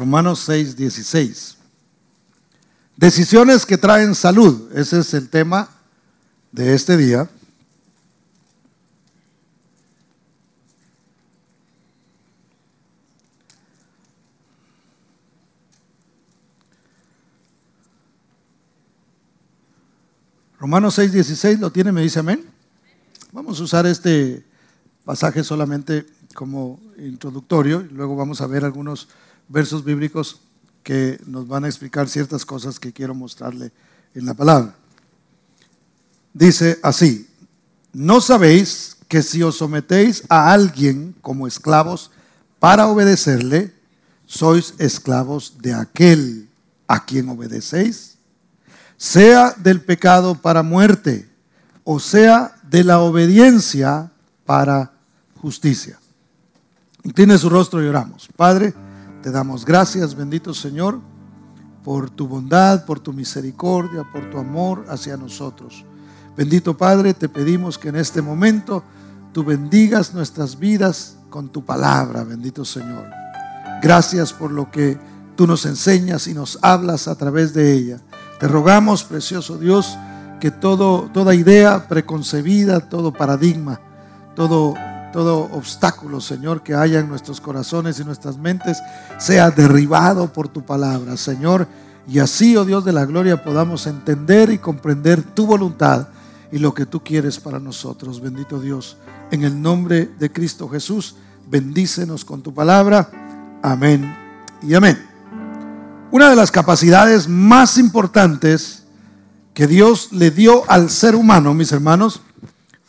Romanos 6, 16. Decisiones que traen salud. Ese es el tema de este día. Romanos 6, 16, ¿lo tiene? ¿Me dice amén? Vamos a usar este pasaje solamente como introductorio y luego vamos a ver algunos versos bíblicos que nos van a explicar ciertas cosas que quiero mostrarle en la palabra. Dice así, ¿no sabéis que si os sometéis a alguien como esclavos para obedecerle, sois esclavos de aquel a quien obedecéis? sea del pecado para muerte, o sea de la obediencia para justicia. Tiene su rostro y oramos. Padre, te damos gracias, bendito Señor, por tu bondad, por tu misericordia, por tu amor hacia nosotros. Bendito Padre, te pedimos que en este momento tú bendigas nuestras vidas con tu palabra, bendito Señor. Gracias por lo que tú nos enseñas y nos hablas a través de ella. Te rogamos, precioso Dios, que todo, toda idea preconcebida, todo paradigma, todo, todo obstáculo, Señor, que haya en nuestros corazones y nuestras mentes, sea derribado por tu palabra, Señor. Y así, oh Dios de la gloria, podamos entender y comprender tu voluntad y lo que tú quieres para nosotros. Bendito Dios, en el nombre de Cristo Jesús, bendícenos con tu palabra. Amén y amén. Una de las capacidades más importantes que Dios le dio al ser humano, mis hermanos,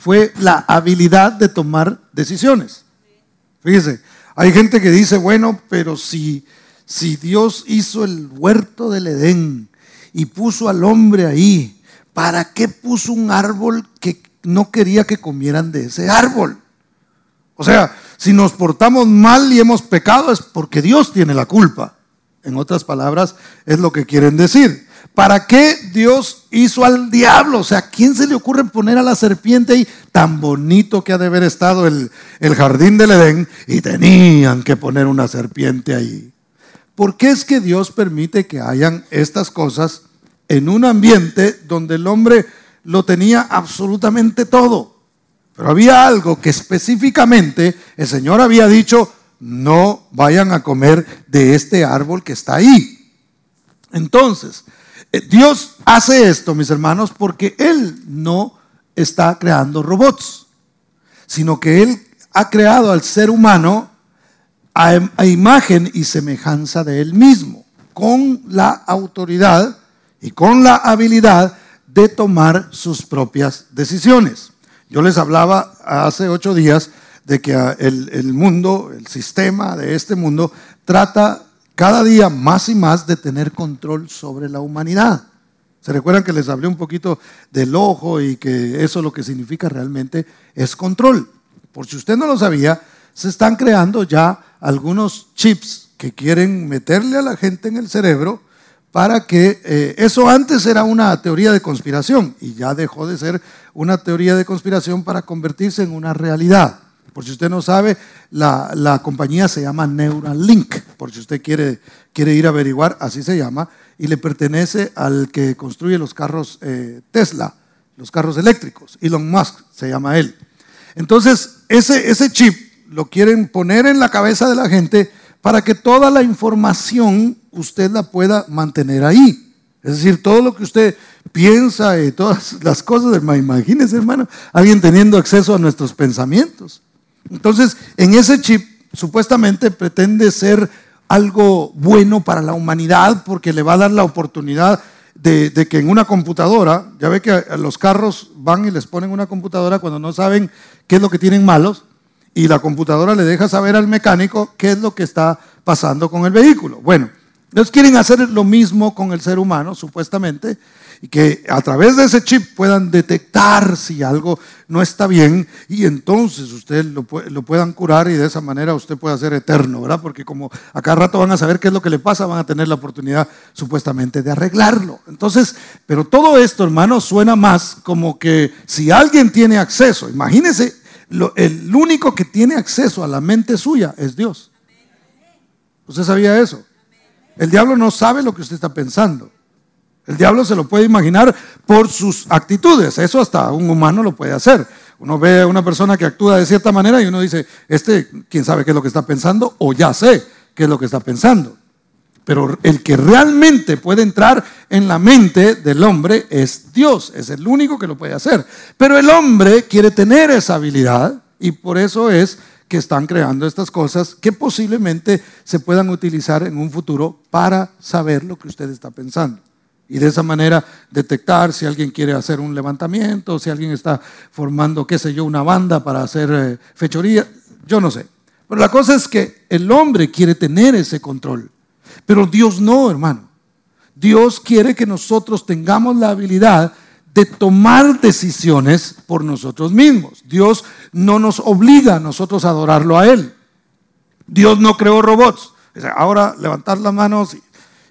fue la habilidad de tomar decisiones. Fíjese, hay gente que dice, bueno, pero si, si Dios hizo el huerto del Edén y puso al hombre ahí, ¿para qué puso un árbol que no quería que comieran de ese árbol? O sea, si nos portamos mal y hemos pecado es porque Dios tiene la culpa. En otras palabras, es lo que quieren decir. ¿Para qué Dios hizo al diablo? O sea, ¿a quién se le ocurre poner a la serpiente ahí? Tan bonito que ha de haber estado el, el jardín del Edén y tenían que poner una serpiente ahí. ¿Por qué es que Dios permite que hayan estas cosas en un ambiente donde el hombre lo tenía absolutamente todo? Pero había algo que específicamente el Señor había dicho, no vayan a comer de este árbol que está ahí. Entonces, Dios hace esto, mis hermanos, porque Él no está creando robots, sino que Él ha creado al ser humano a, imagen y semejanza de Él mismo, con la autoridad y con la habilidad de tomar sus propias decisiones. Yo les hablaba hace ocho días de que el, mundo, el sistema de este mundo, trata cada día más y más de tener control sobre la humanidad. ¿Se recuerdan que les hablé un poquito del ojo y que eso lo que significa realmente es control? Por si usted no lo sabía, se están creando ya algunos chips que quieren meterle a la gente en el cerebro para que eh, eso antes era una teoría de conspiración y ya dejó de ser una teoría de conspiración para convertirse en una realidad. Por si usted no sabe, la, compañía se llama Neuralink, por si usted quiere, quiere ir a averiguar, así se llama, y le pertenece al que construye los carros eh, Tesla, los carros eléctricos. Elon Musk se llama él. Entonces, ese, ese chip lo quieren poner en la cabeza de la gente para que toda la información usted la pueda mantener ahí. Es decir, todo lo que usted piensa y todas las cosas, imagínese hermano, alguien teniendo acceso a nuestros pensamientos. Entonces, en ese chip supuestamente pretende ser algo bueno para la humanidad porque le va a dar la oportunidad de, que en una computadora, ya ve que los carros van y les ponen una computadora cuando no saben qué es lo que tienen malos y la computadora le deja saber al mecánico qué es lo que está pasando con el vehículo. Bueno, ellos quieren hacer lo mismo con el ser humano, supuestamente, y que a través de ese chip puedan detectar si algo no está bien y entonces usted lo, lo puedan curar y de esa manera usted pueda ser eterno, ¿verdad? Porque como a cada rato van a saber qué es lo que le pasa, van a tener la oportunidad supuestamente de arreglarlo. Entonces, pero todo esto, hermano, suena más como que si alguien tiene acceso, imagínese, el único que tiene acceso a la mente suya es Dios. ¿Usted sabía eso? El diablo no sabe lo que usted está pensando. El diablo se lo puede imaginar por sus actitudes. Eso hasta un humano lo puede hacer. Uno ve a una persona que actúa de cierta manera y uno dice, este, quién sabe qué es lo que está pensando o ya sé qué es lo que está pensando. Pero el que realmente puede entrar en la mente del hombre es Dios, es el único que lo puede hacer. Pero el hombre quiere tener esa habilidad y por eso es que están creando estas cosas que posiblemente se puedan utilizar en un futuro para saber lo que usted está pensando. Y de esa manera detectar si alguien quiere hacer un levantamiento, si alguien está formando, qué sé yo, una banda para hacer eh, fechoría, yo no sé. Pero la cosa es que el hombre quiere tener ese control. Pero Dios no, hermano. Dios quiere que nosotros tengamos la habilidad de tomar decisiones por nosotros mismos. Dios no nos obliga a nosotros a adorarlo a Él. Dios no creó robots. Ahora levantar las manos y,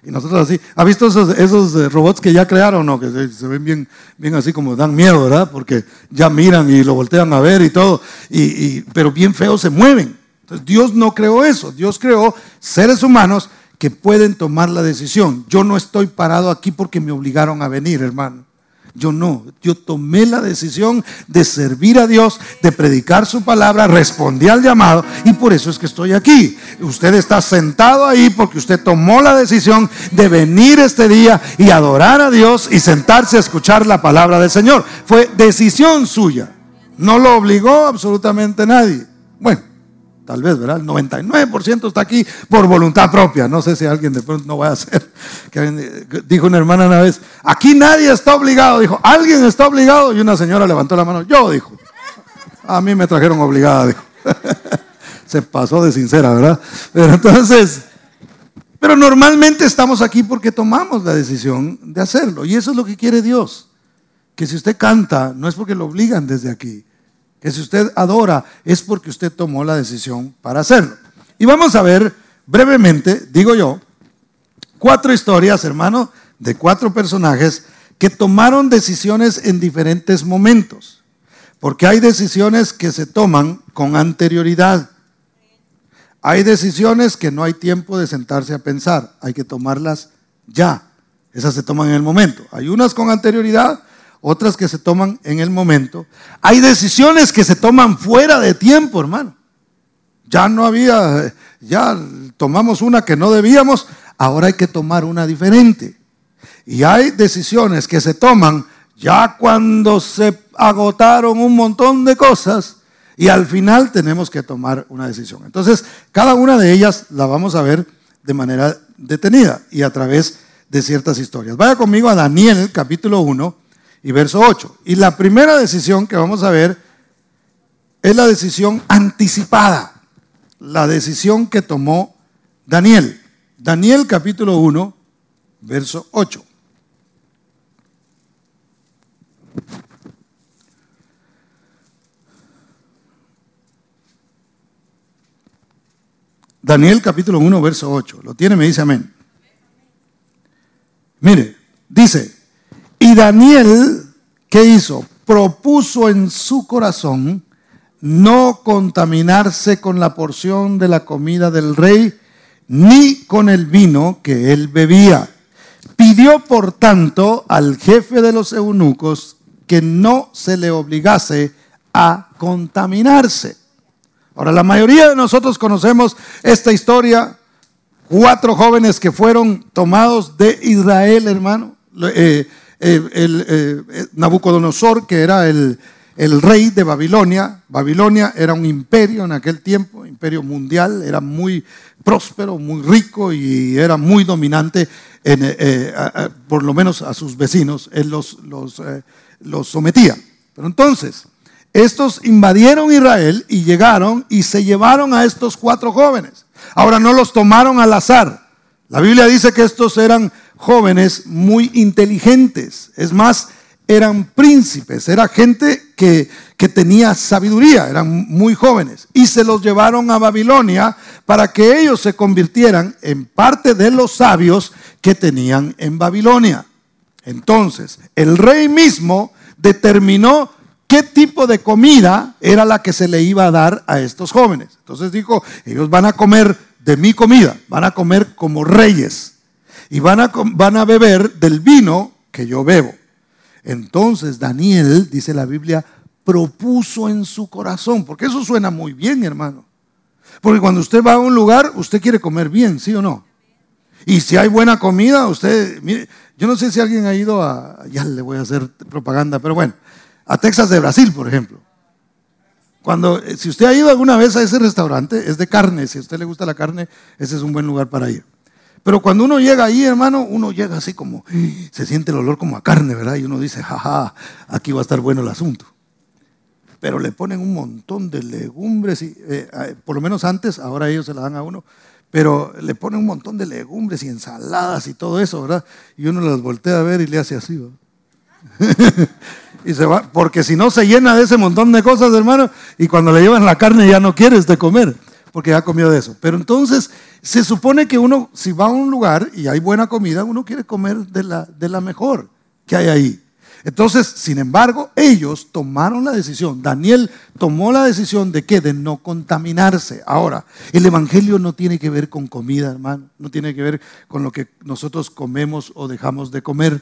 nosotros así. ¿Ha visto esos, esos, eh, robots que ya crearon? No, que se, ven bien, bien así como dan miedo, ¿verdad? Porque ya miran y lo voltean a ver y todo. Y, pero bien feos se mueven. Entonces Dios no creó eso. Dios creó seres humanos que pueden tomar la decisión. Yo no estoy parado aquí porque me obligaron a venir, hermano. Yo no, yo tomé la decisión de servir a Dios, de predicar su palabra, respondí al llamado y por eso es que estoy aquí. Usted está sentado ahí porque usted tomó la decisión de venir este día y adorar a Dios y sentarse a escuchar la palabra del Señor. Fue decisión suya. No lo obligó absolutamente nadie. Bueno, Tal vez, ¿verdad? El 99% está aquí por voluntad propia. No sé si alguien de pronto no va a hacer. Dijo una hermana una vez, aquí nadie está obligado. Dijo, alguien está obligado. Y una señora levantó la mano. Yo, dijo. A mí me trajeron obligada, dijo. Se pasó de sincera, ¿verdad? Pero entonces, pero normalmente estamos aquí porque tomamos la decisión de hacerlo. Y eso es lo que quiere Dios. Que si usted canta, no es porque lo obligan desde aquí que si usted adora es porque usted tomó la decisión para hacerlo. Y vamos a ver brevemente, digo yo, cuatro historias, hermano, de cuatro personajes que tomaron decisiones en diferentes momentos. Porque hay decisiones que se toman con anterioridad. Hay decisiones que no hay tiempo de sentarse a pensar, hay que tomarlas ya. Esas se toman en el momento. Hay unas con anterioridad otras que se toman en el momento. Hay decisiones que se toman fuera de tiempo, hermano. Ya no había, ya tomamos una que no debíamos, ahora hay que tomar una diferente. Y hay decisiones que se toman ya cuando se agotaron un montón de cosas y al final tenemos que tomar una decisión. Entonces, cada una de ellas la vamos a ver de manera detenida y a través de ciertas historias. Vaya conmigo a Daniel capítulo 1 y verso 8. Y la primera decisión que vamos a ver es la decisión anticipada, la decisión que tomó Daniel. Daniel capítulo 1, verso 8. Daniel capítulo 1, verso 8. Lo tiene, me dice amén. Mire, dice, y Daniel, ¿qué hizo? Propuso en su corazón no contaminarse con la porción de la comida del rey, ni con el vino que él bebía. Pidió, por tanto, al jefe de los eunucos que no se le obligase a contaminarse. Ahora, la mayoría de nosotros conocemos esta historia. Cuatro jóvenes que fueron tomados de Israel, hermano. Eh, eh, el, eh, Nabucodonosor, que era el, rey de Babilonia. Babilonia era un imperio en aquel tiempo, imperio mundial, era muy próspero, muy rico y era muy dominante, eh, por lo menos a sus vecinos, él los, los, los sometía. Pero entonces, estos invadieron Israel y llegaron y se llevaron a estos cuatro jóvenes. Ahora no los tomaron al azar. La Biblia dice que estos eran jóvenes muy inteligentes. Es más, eran príncipes, era gente que, que, tenía sabiduría, eran muy jóvenes. Y se los llevaron a Babilonia para que ellos se convirtieran en parte de los sabios que tenían en Babilonia. Entonces, el rey mismo determinó qué tipo de comida era la que se le iba a dar a estos jóvenes. Entonces dijo, ellos van a comer de mi comida, van a comer como reyes y van a, van a beber del vino que yo bebo. Entonces Daniel, dice la Biblia, propuso en su corazón, porque eso suena muy bien, hermano. Porque cuando usted va a un lugar, usted quiere comer bien, ¿sí o no? Y si hay buena comida, usted, mire, yo no sé si alguien ha ido a, ya le voy a hacer propaganda, pero bueno, a Texas de Brasil, por ejemplo. Cuando, eh, si usted ha ido alguna vez a ese restaurante, es de carne, si a usted le gusta la carne, ese es un buen lugar para ir. Pero cuando uno llega ahí, hermano, uno llega así como, se siente el olor como a carne, ¿verdad? Y uno dice, jaja, aquí va a estar bueno el asunto. Pero le ponen un montón de legumbres, y, eh, eh, por lo menos antes, ahora ellos se la dan a uno, pero le ponen un montón de legumbres y ensaladas y todo eso, ¿verdad? Y uno las voltea a ver y le hace así, ¿verdad? y se va, porque si no se llena de ese montón de cosas, hermano, y cuando le llevan la carne ya no quieres de comer porque ya comió de eso. Pero entonces se supone que uno, si va a un lugar y hay buena comida, uno quiere comer de la, de la mejor que hay ahí. Entonces, sin embargo, ellos tomaron la decisión, Daniel tomó la decisión de qué? De no contaminarse. Ahora, el Evangelio no tiene que ver con comida, hermano, no tiene que ver con lo que nosotros comemos o dejamos de comer.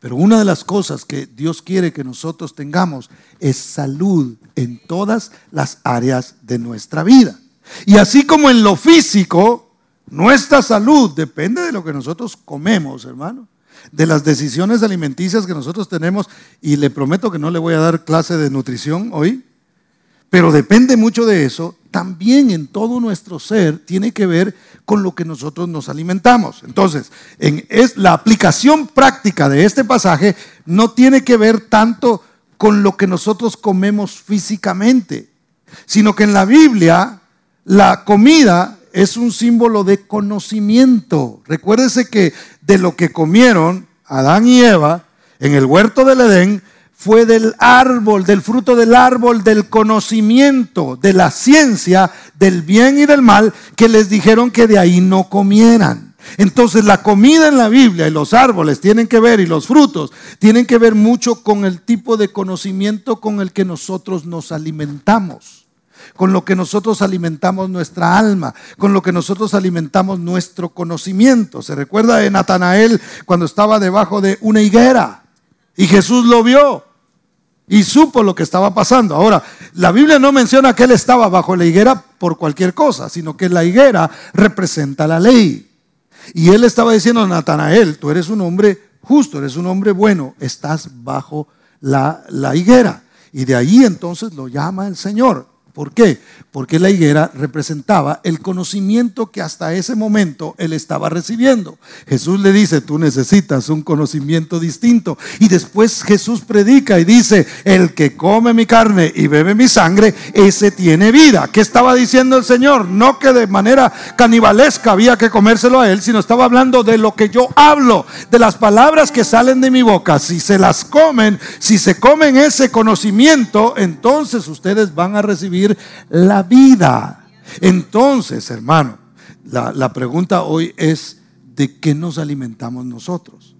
Pero una de las cosas que Dios quiere que nosotros tengamos es salud en todas las áreas de nuestra vida. Y así como en lo físico, nuestra salud depende de lo que nosotros comemos, hermano, de las decisiones alimenticias que nosotros tenemos. Y le prometo que no le voy a dar clase de nutrición hoy, pero depende mucho de eso. También en todo nuestro ser tiene que ver con lo que nosotros nos alimentamos. Entonces, en, es, la aplicación práctica de este pasaje no tiene que ver tanto con lo que nosotros comemos físicamente, sino que en la Biblia la comida es un símbolo de conocimiento. Recuérdese que de lo que comieron Adán y Eva en el huerto del Edén fue del árbol, del fruto del árbol, del conocimiento, de la ciencia, del bien y del mal, que les dijeron que de ahí no comieran. Entonces la comida en la Biblia y los árboles tienen que ver y los frutos tienen que ver mucho con el tipo de conocimiento con el que nosotros nos alimentamos con lo que nosotros alimentamos nuestra alma, con lo que nosotros alimentamos nuestro conocimiento. Se recuerda de Natanael cuando estaba debajo de una higuera y Jesús lo vio y supo lo que estaba pasando. Ahora, la Biblia no menciona que él estaba bajo la higuera por cualquier cosa, sino que la higuera representa la ley. Y él estaba diciendo a Natanael, tú eres un hombre justo, eres un hombre bueno, estás bajo la, la higuera. Y de ahí entonces lo llama el Señor. ¿Por qué? Porque la higuera representaba el conocimiento que hasta ese momento él estaba recibiendo. Jesús le dice, tú necesitas un conocimiento distinto. Y después Jesús predica y dice, el que come mi carne y bebe mi sangre, ese tiene vida. ¿Qué estaba diciendo el Señor? No que de manera canibalesca había que comérselo a él, sino estaba hablando de lo que yo hablo, de las palabras que salen de mi boca. Si se las comen, si se comen ese conocimiento, entonces ustedes van a recibir la vida. Entonces, hermano, la, pregunta hoy es, ¿de qué nos alimentamos nosotros?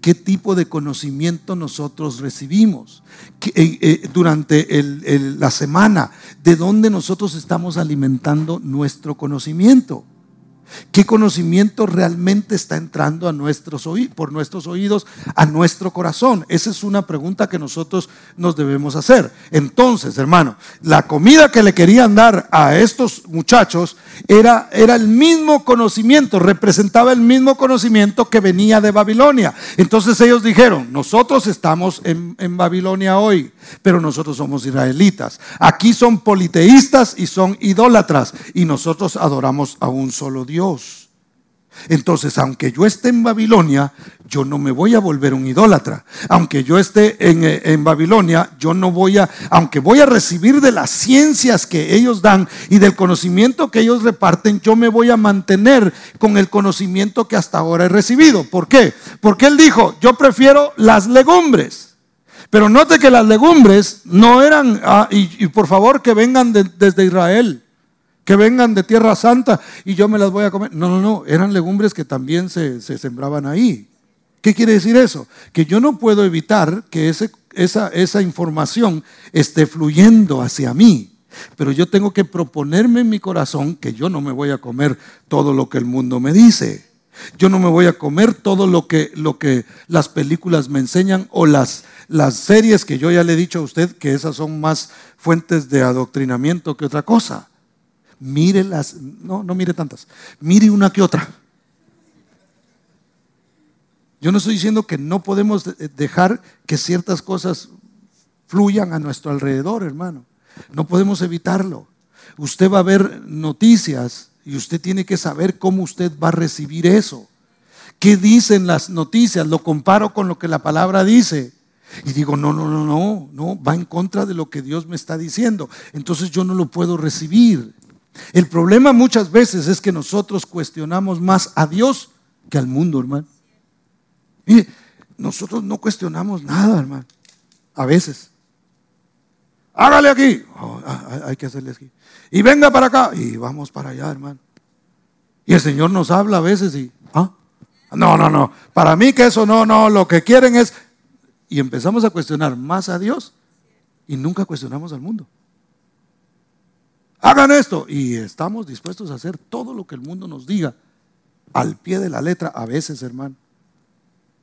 ¿Qué tipo de conocimiento nosotros recibimos eh, eh, durante la semana? ¿De dónde nosotros estamos alimentando nuestro conocimiento? ¿Qué conocimiento realmente está entrando a nuestros por nuestros oídos a nuestro corazón? Esa es una pregunta que nosotros nos debemos hacer. Entonces, hermano, la comida que le querían dar a estos muchachos era, era el mismo conocimiento, representaba el mismo conocimiento que venía de Babilonia. Entonces ellos dijeron, nosotros estamos en, en Babilonia hoy, pero nosotros somos israelitas. Aquí son politeístas y son idólatras y nosotros adoramos a un solo Dios. Entonces, aunque yo esté en Babilonia, yo no me voy a volver un idólatra. Aunque yo esté en, eh, en, Babilonia, yo no voy a, aunque voy a recibir de las ciencias que ellos dan y del conocimiento que ellos reparten, yo me voy a mantener con el conocimiento que hasta ahora he recibido. ¿Por qué? Porque él dijo, yo prefiero las legumbres. Pero note que las legumbres no eran, ah, y, por favor que vengan desde Israel que vengan de Tierra Santa y yo me las voy a comer. No, no, no, eran legumbres que también se, sembraban ahí. ¿Qué quiere decir eso? Que yo no puedo evitar que esa, esa información esté fluyendo hacia mí. Pero yo tengo que proponerme en mi corazón que yo no me voy a comer todo lo que el mundo me dice. Yo no me voy a comer todo lo que, lo que las películas me enseñan o las, las series que yo ya le he dicho a usted que esas son más fuentes de adoctrinamiento que otra cosa. Mire las, no, no mire tantas, mire una que otra. Yo no estoy diciendo que no podemos dejar que ciertas cosas fluyan a nuestro alrededor, hermano. No podemos evitarlo. Usted va a ver noticias y usted tiene que saber cómo usted va a recibir eso. ¿Qué dicen las noticias? Lo comparo con lo que la palabra dice. Y digo, no, no, no, no, no, va en contra de lo que Dios me está diciendo. Entonces yo no lo puedo recibir. El problema muchas veces es que nosotros cuestionamos más a Dios que al mundo, hermano. Mire, nosotros no cuestionamos nada, hermano. A veces. Hágale aquí. Oh, ah, ah, hay que hacerle aquí. Y venga para acá. Y vamos para allá, hermano. Y el Señor nos habla a veces y, ah, no, no, no. Para mí que eso no, no. Lo que quieren es. Y empezamos a cuestionar más a Dios y nunca cuestionamos al mundo. Hagan esto. Y estamos dispuestos a hacer todo lo que el mundo nos diga. Al pie de la letra, a veces, hermano.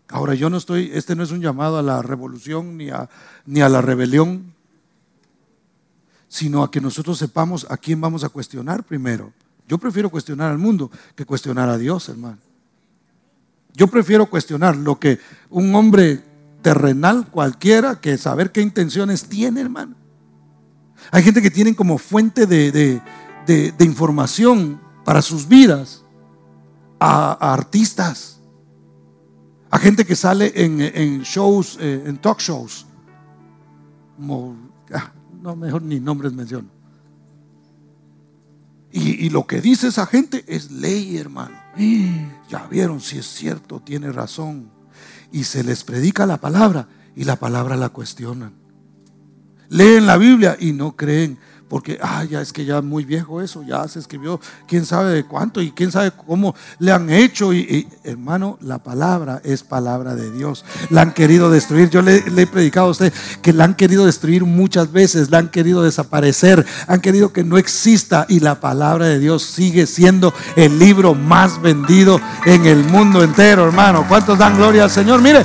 Ahora yo no estoy, este no es un llamado a la revolución ni a, ni a la rebelión, sino a que nosotros sepamos a quién vamos a cuestionar primero. Yo prefiero cuestionar al mundo que cuestionar a Dios, hermano. Yo prefiero cuestionar lo que un hombre terrenal cualquiera que saber qué intenciones tiene, hermano. Hay gente que tiene como fuente de, información para sus vidas a artistas a gente que sale en, shows, eh, en talk shows. Ah, no, mejor ni nombres menciono. Y, lo que dice esa gente es ley, hermano. Ya vieron si es cierto, tiene razón. Y se les predica la palabra y la palabra la cuestionan. Leen la Biblia y no creen porque, ah, ya es que ya muy viejo eso, ya se escribió quién sabe de cuánto y quién sabe cómo le han hecho. Y, hermano, la palabra es palabra de Dios. La han querido destruir. Yo le, le, he predicado a usted que la han querido destruir muchas veces, la han querido desaparecer, han querido que no exista y la palabra de Dios sigue siendo el libro más vendido en el mundo entero, hermano. ¿Cuántos dan gloria al Señor? Mire,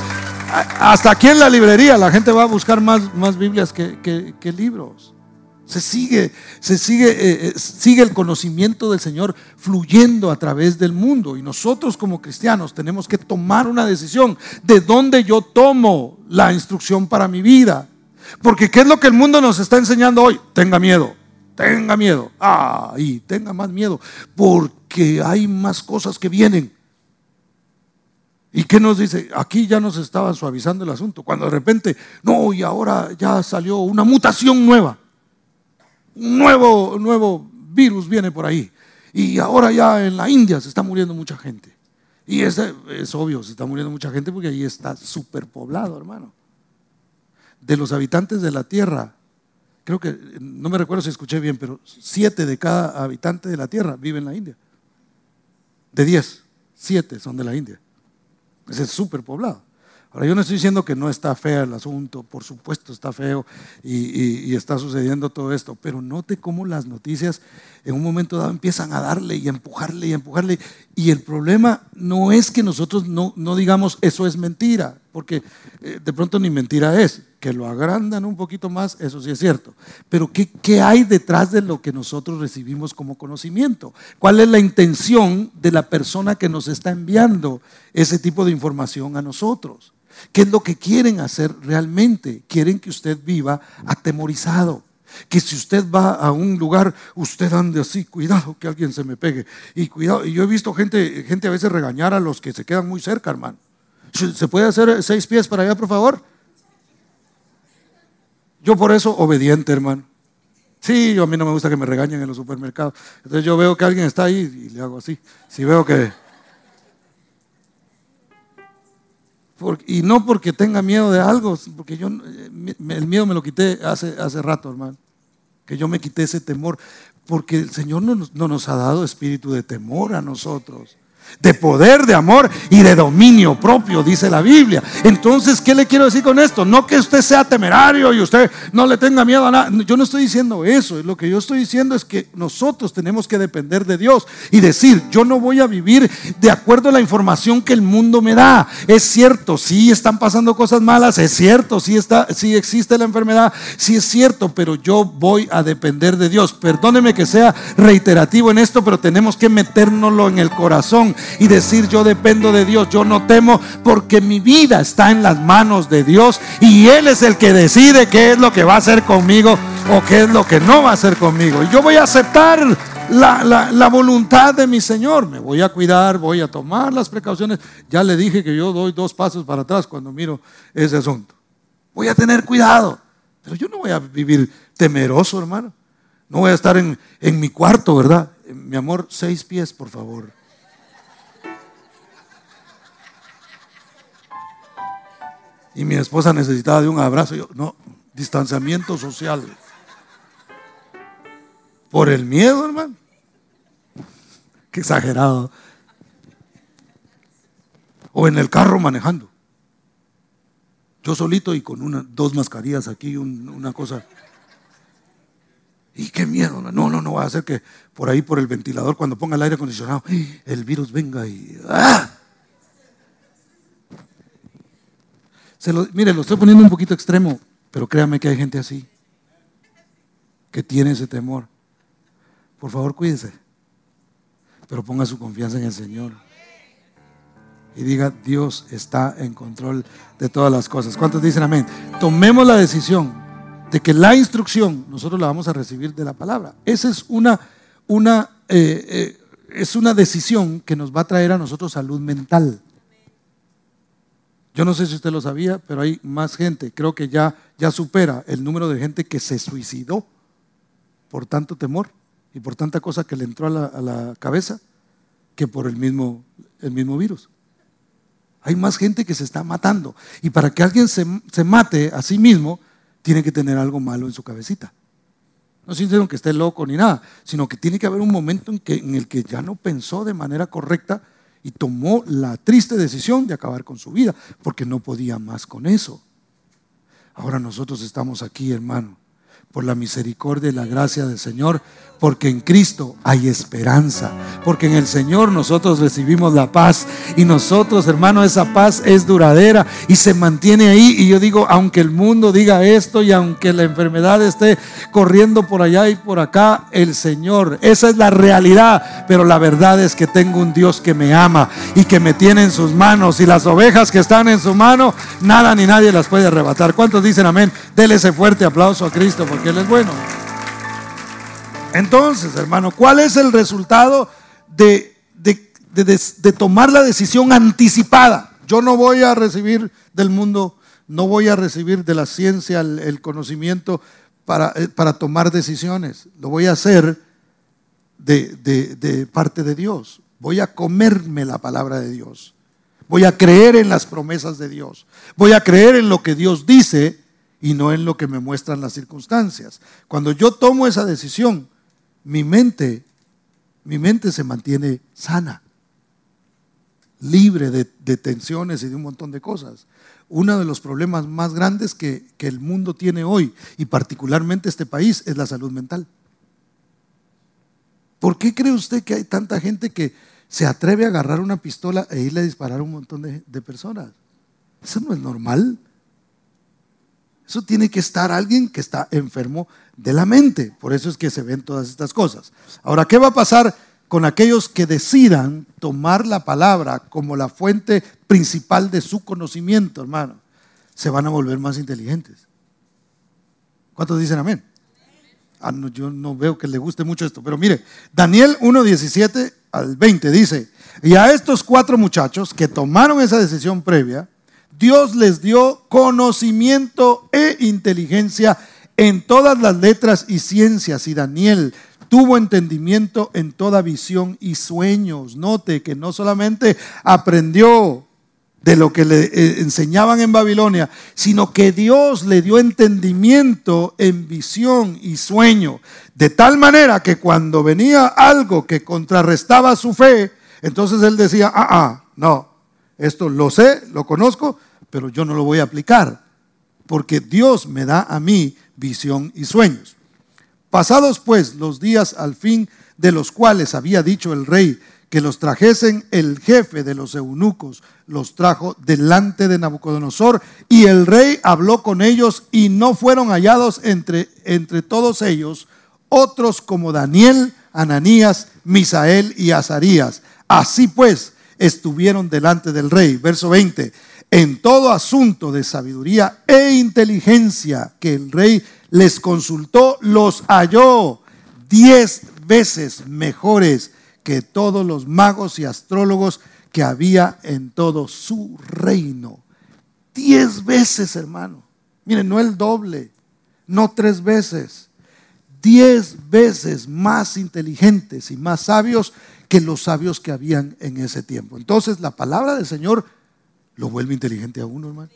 hasta aquí en la librería la gente va a buscar más, más Biblias que, que libros. Se sigue, se sigue, eh, eh, sigue el conocimiento del Señor fluyendo a través del mundo. Y nosotros como cristianos tenemos que tomar una decisión de dónde yo tomo la instrucción para mi vida. Porque ¿qué es lo que el mundo nos está enseñando hoy? Tenga miedo, tenga miedo. Ah, y tenga más miedo. Porque hay más cosas que vienen. ¿Y qué nos dice? Aquí ya nos estaba suavizando el asunto. Cuando de repente, no, y ahora ya salió una mutación nueva un nuevo, nuevo virus viene por ahí. Y ahora ya en la India se está muriendo mucha gente. Y es, es obvio, se está muriendo mucha gente porque ahí está superpoblado, hermano. De los habitantes de la tierra, creo que, no me recuerdo si escuché bien, pero siete de cada habitante de la tierra vive en la India. De diez, siete son de la India. Es superpoblado. Ahora, yo no estoy diciendo que no está feo el asunto, por supuesto está feo y, está sucediendo todo esto, pero note cómo las noticias en un momento dado empiezan a darle y empujarle y empujarle. Y el problema no es que nosotros no, no digamos eso es mentira, porque eh, de pronto ni mentira es, que lo agrandan un poquito más, eso sí es cierto. Pero ¿qué, ¿qué hay detrás de lo que nosotros recibimos como conocimiento? ¿Cuál es la intención de la persona que nos está enviando ese tipo de información a nosotros? ¿Qué es lo que quieren hacer realmente? Quieren que usted viva atemorizado. Que si usted va a un lugar, usted ande así, cuidado que alguien se me pegue. Y cuidado, y yo he visto gente, gente a veces regañar a los que se quedan muy cerca, hermano. ¿Se puede hacer seis pies para allá, por favor? Yo por eso obediente, hermano. Sí, yo a mí no me gusta que me regañen en los supermercados. Entonces yo veo que alguien está ahí y le hago así. Si veo que y no porque tenga miedo de algo, porque yo el miedo me lo quité hace, hace rato, hermano. Que yo me quité ese temor. Porque el Señor no, no nos ha dado espíritu de temor a nosotros, de poder, de amor y de dominio propio, dice la Biblia. Entonces, ¿qué le quiero decir con esto? No que usted sea temerario y usted no le tenga miedo a nada. Yo no estoy diciendo eso. Lo que yo estoy diciendo es que nosotros tenemos que depender de Dios y decir, yo no voy a vivir de acuerdo a la información que el mundo me da. Es cierto, sí están pasando cosas malas, es cierto, sí, está, sí existe la enfermedad, sí es cierto, pero yo voy a depender de Dios. Perdóneme que sea reiterativo en esto, pero tenemos que metérnoslo en el corazón y decir yo dependo de Dios, yo no temo porque mi vida está en las manos de Dios y Él es el que decide qué es lo que va a hacer conmigo o qué es lo que no va a hacer conmigo. Y yo voy a aceptar la, la, voluntad de mi Señor. Me voy a cuidar, voy a tomar las precauciones. Ya le dije que yo doy dos pasos para atrás cuando miro ese asunto. Voy a tener cuidado. Pero yo no voy a vivir temeroso, hermano. No voy a estar en, en mi cuarto, ¿verdad? Mi amor, seis pies, por favor. Y mi esposa necesitaba de un abrazo. Yo, no, distanciamiento social. Por el miedo, hermano. Qué exagerado. O en el carro manejando. Yo solito y con una, dos mascarillas aquí, una cosa. Y qué miedo. No, no, no va a hacer que por ahí, por el ventilador, cuando ponga el aire acondicionado, el virus venga y. ¡ah! Mire, lo estoy poniendo un poquito extremo, pero créame que hay gente así, que tiene ese temor. Por favor, cuídese, pero ponga su confianza en el Señor. Y diga, Dios está en control de todas las cosas. ¿Cuántos dicen amén? Tomemos la decisión de que la instrucción nosotros la vamos a recibir de la palabra. Esa es una, una, eh, eh, es una decisión que nos va a traer a nosotros salud mental. Yo no sé si usted lo sabía, pero hay más gente, creo que ya, ya supera el número de gente que se suicidó por tanto temor y por tanta cosa que le entró a la, cabeza que por el mismo, el mismo virus. Hay más gente que se está matando. Y para que alguien se, mate a sí mismo, tiene que tener algo malo en su cabecita. No significa que esté loco ni nada, sino que tiene que haber un momento en, que, en el que ya no pensó de manera correcta y tomó la triste decisión de acabar con su vida, porque no podía más con eso. Ahora nosotros estamos aquí, hermano, por la misericordia y la gracia del Señor, porque en Cristo hay esperanza, porque en el Señor nosotros recibimos la paz y nosotros, hermano, esa paz es duradera y se mantiene ahí. Y yo digo, aunque el mundo diga esto y aunque la enfermedad esté corriendo por allá y por acá, el Señor, esa es la realidad, pero la verdad es que tengo un Dios que me ama y que me tiene en sus manos y las ovejas que están en su mano, nada ni nadie las puede arrebatar. ¿Cuántos dicen amén? Dele ese fuerte aplauso a Cristo porque Él es bueno. Entonces, hermano, ¿cuál es el resultado de, tomar la decisión anticipada? Yo no voy a recibir del mundo, no voy a recibir de la ciencia el, conocimiento para, eh, para, tomar decisiones. Lo voy a hacer de parte de Dios. Voy a comerme la palabra de Dios. Voy a creer en las promesas de Dios. Voy a creer en lo que Dios dice y no en lo que me muestran las circunstancias. Cuando yo tomo esa decisión, mi mente, mi mente se mantiene sana, libre de, tensiones y de un montón de cosas. Uno de los problemas más grandes que, que el mundo tiene hoy, y particularmente este país, es la salud mental. ¿Por qué cree usted que hay tanta gente que se atreve a agarrar una pistola e irle a disparar a un montón de, de personas? Eso no es normal. Eso tiene que estar alguien que está enfermo de la mente. Por eso es que se ven todas estas cosas. Ahora, ¿qué va a pasar con aquellos que decidan tomar la palabra como la fuente principal de su conocimiento, hermano? Se van a volver más inteligentes. ¿Cuántos dicen amén? Ah, yo no veo que le guste mucho esto, pero mire, Daniel 1.17 al 20 dice, y a estos cuatro muchachos que tomaron esa decisión previa, Dios les dio conocimiento e inteligencia en todas las letras y ciencias. Y Daniel tuvo entendimiento en toda visión y sueños. Note que no solamente aprendió de lo que le eh, enseñaban en Babilonia, sino que Dios le dio entendimiento en visión y sueño. De tal manera que cuando venía algo que contrarrestaba su fe, Entonces él decía, ah, ah, no, esto lo sé, lo conozco, pero yo no lo voy a aplicar, porque Dios me da a mí visión y sueños. Pasados pues los días al fin de los cuales había dicho el rey que los trajesen, el jefe de los eunucos los trajo delante de Nabucodonosor y el rey habló con ellos y no fueron hallados entre, entre todos ellos otros como Daniel, Ananías, Misael y Azarías. Así pues, estuvieron delante del rey. Verso 20. En todo asunto de sabiduría e inteligencia que el rey les consultó, los halló diez veces mejores que todos los magos y astrólogos que había en todo su reino. Diez veces, hermano. Miren, no el doble, no tres veces. Diez veces más inteligentes y más sabios que los sabios que habían en ese tiempo. Entonces la palabra del Señor lo vuelve inteligente a uno, hermano.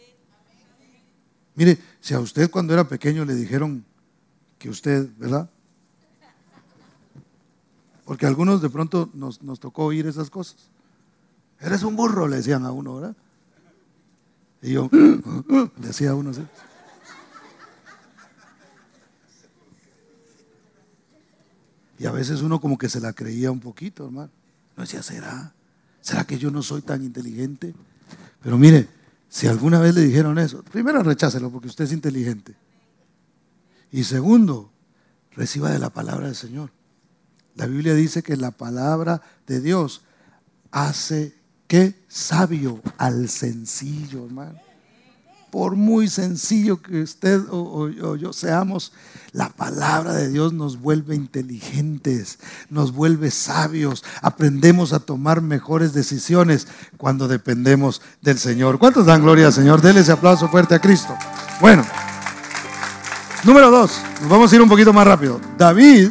Mire, si a usted cuando era pequeño le dijeron que usted, ¿verdad? Porque algunos de pronto nos, tocó oír esas cosas. Eres un burro, le decían a uno, ¿verdad? Y yo, le decía a uno así. Y a veces uno como que se la creía un poquito, hermano. No decía, ¿será? ¿Será que yo no soy tan inteligente? Pero mire, si alguna vez le dijeron eso, primero rechácelo porque usted es inteligente. Y segundo, reciba de la palabra del Señor. La Biblia dice que la palabra de Dios hace que sabio al sencillo, hermano. Por muy sencillo que usted o, yo seamos, la palabra de Dios nos vuelve inteligentes, nos vuelve sabios, aprendemos a tomar mejores decisiones cuando dependemos del Señor. ¿Cuántos dan gloria al Señor? Denle ese aplauso fuerte a Cristo. Bueno, número dos, nos vamos a ir un poquito más rápido. David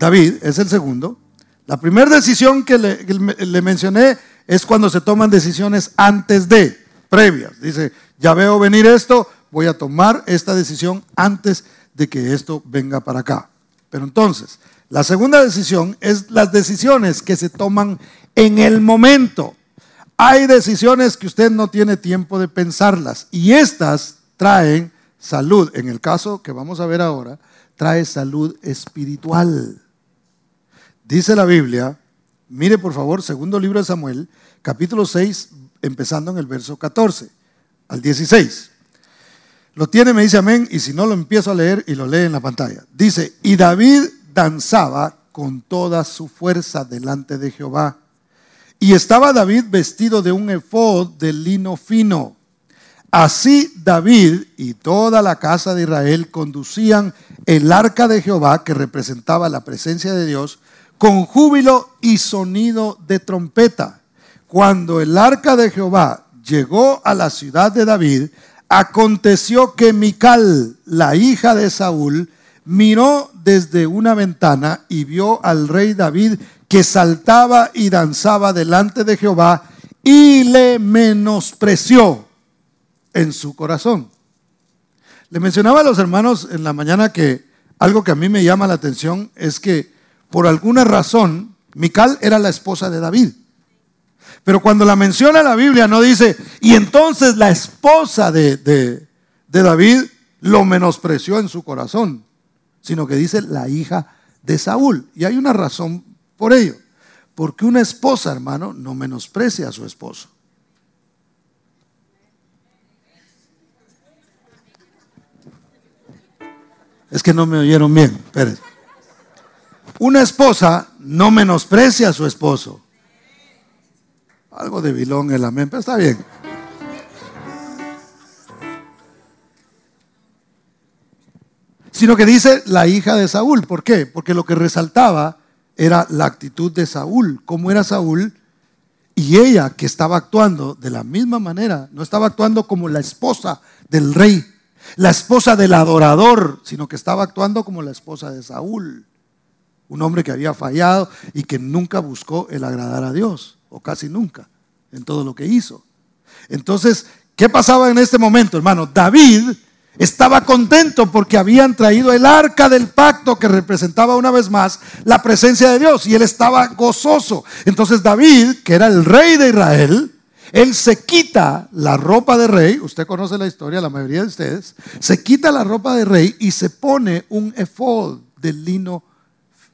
David es el segundo. La primera decisión que le, mencioné es cuando se toman decisiones antes de, previas. Dice, ya veo venir esto, voy a tomar esta decisión antes de que esto venga para acá. Pero entonces, la segunda decisión es las decisiones que se toman en el momento. Hay decisiones que usted no tiene tiempo de pensarlas y estas traen salud. En el caso que vamos a ver ahora, trae salud espiritual. Dice la Biblia, mire por favor, segundo libro de Samuel, capítulo 6, empezando en el verso 14 al 16. Lo tiene, me dice amén, y si no lo empiezo a leer y lo lee en la pantalla. Dice, y David danzaba con toda su fuerza delante de Jehová. Y estaba David vestido de un efod de lino fino. Así David y toda la casa de Israel conducían el arca de Jehová, que representaba la presencia de Dios, con júbilo y sonido de trompeta. Cuando el arca de Jehová llegó a la ciudad de David, aconteció que Mical, la hija de Saúl, miró desde una ventana y vio al rey David que saltaba y danzaba delante de Jehová y le menospreció en su corazón. Le mencionaba a los hermanos en la mañana que algo que a mí me llama la atención es que por alguna razón, Mical era la esposa de David. Pero cuando la menciona la Biblia no dice, y entonces la esposa de, de, David lo menospreció en su corazón, sino que dice la hija de Saúl. Y hay una razón por ello. Porque una esposa, hermano, no menosprecia a su esposo. Es que no me oyeron bien, espérense. Una esposa no menosprecia a su esposo. Algo de vilón el amén, pero está bien. Sino que dice la hija de Saúl. ¿Por qué? Porque lo que resaltaba era la actitud de Saúl, cómo era Saúl, y ella que estaba actuando de la misma manera, no estaba actuando como la esposa del rey, la esposa del adorador, sino que estaba actuando como la esposa de Saúl un hombre que había fallado y que nunca buscó el agradar a Dios, o casi nunca, en todo lo que hizo. Entonces, ¿qué pasaba en este momento, hermano? David Estaba contento porque habían traído el arca del pacto que representaba una vez más la presencia de Dios y él estaba gozoso. Entonces David, que era el rey de Israel, él se quita la ropa de rey, usted conoce la historia, la mayoría de ustedes, se quita la ropa de rey y se pone un efod de lino,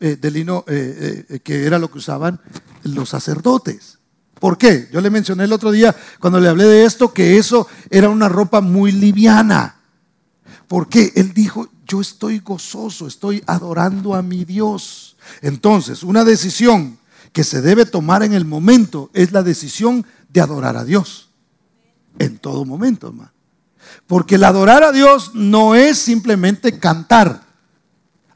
eh, de lino eh, eh, que era lo que usaban los sacerdotes. ¿Por qué? Yo le mencioné el otro día cuando le hablé de esto que eso era una ropa muy liviana. Porque él dijo, yo estoy gozoso, estoy adorando a mi Dios. Entonces, una decisión que se debe tomar en el momento es la decisión de adorar a Dios. En todo momento, hermano. Porque el adorar a Dios no es simplemente cantar.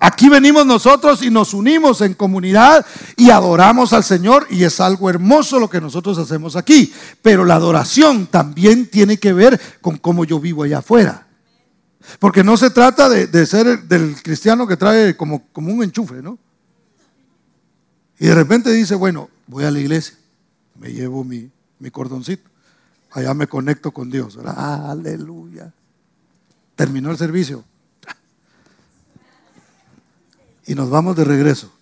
Aquí venimos nosotros y nos unimos en comunidad y adoramos al Señor y es algo hermoso lo que nosotros hacemos aquí. Pero la adoración también tiene que ver con cómo yo vivo allá afuera. Porque no se trata de, ser del cristiano que trae como, como un enchufe, ¿no? Y de repente dice, bueno, voy a la iglesia, me llevo mi, mi cordoncito, allá me conecto con Dios. Aleluya. Terminó el servicio. Y nos vamos de regreso.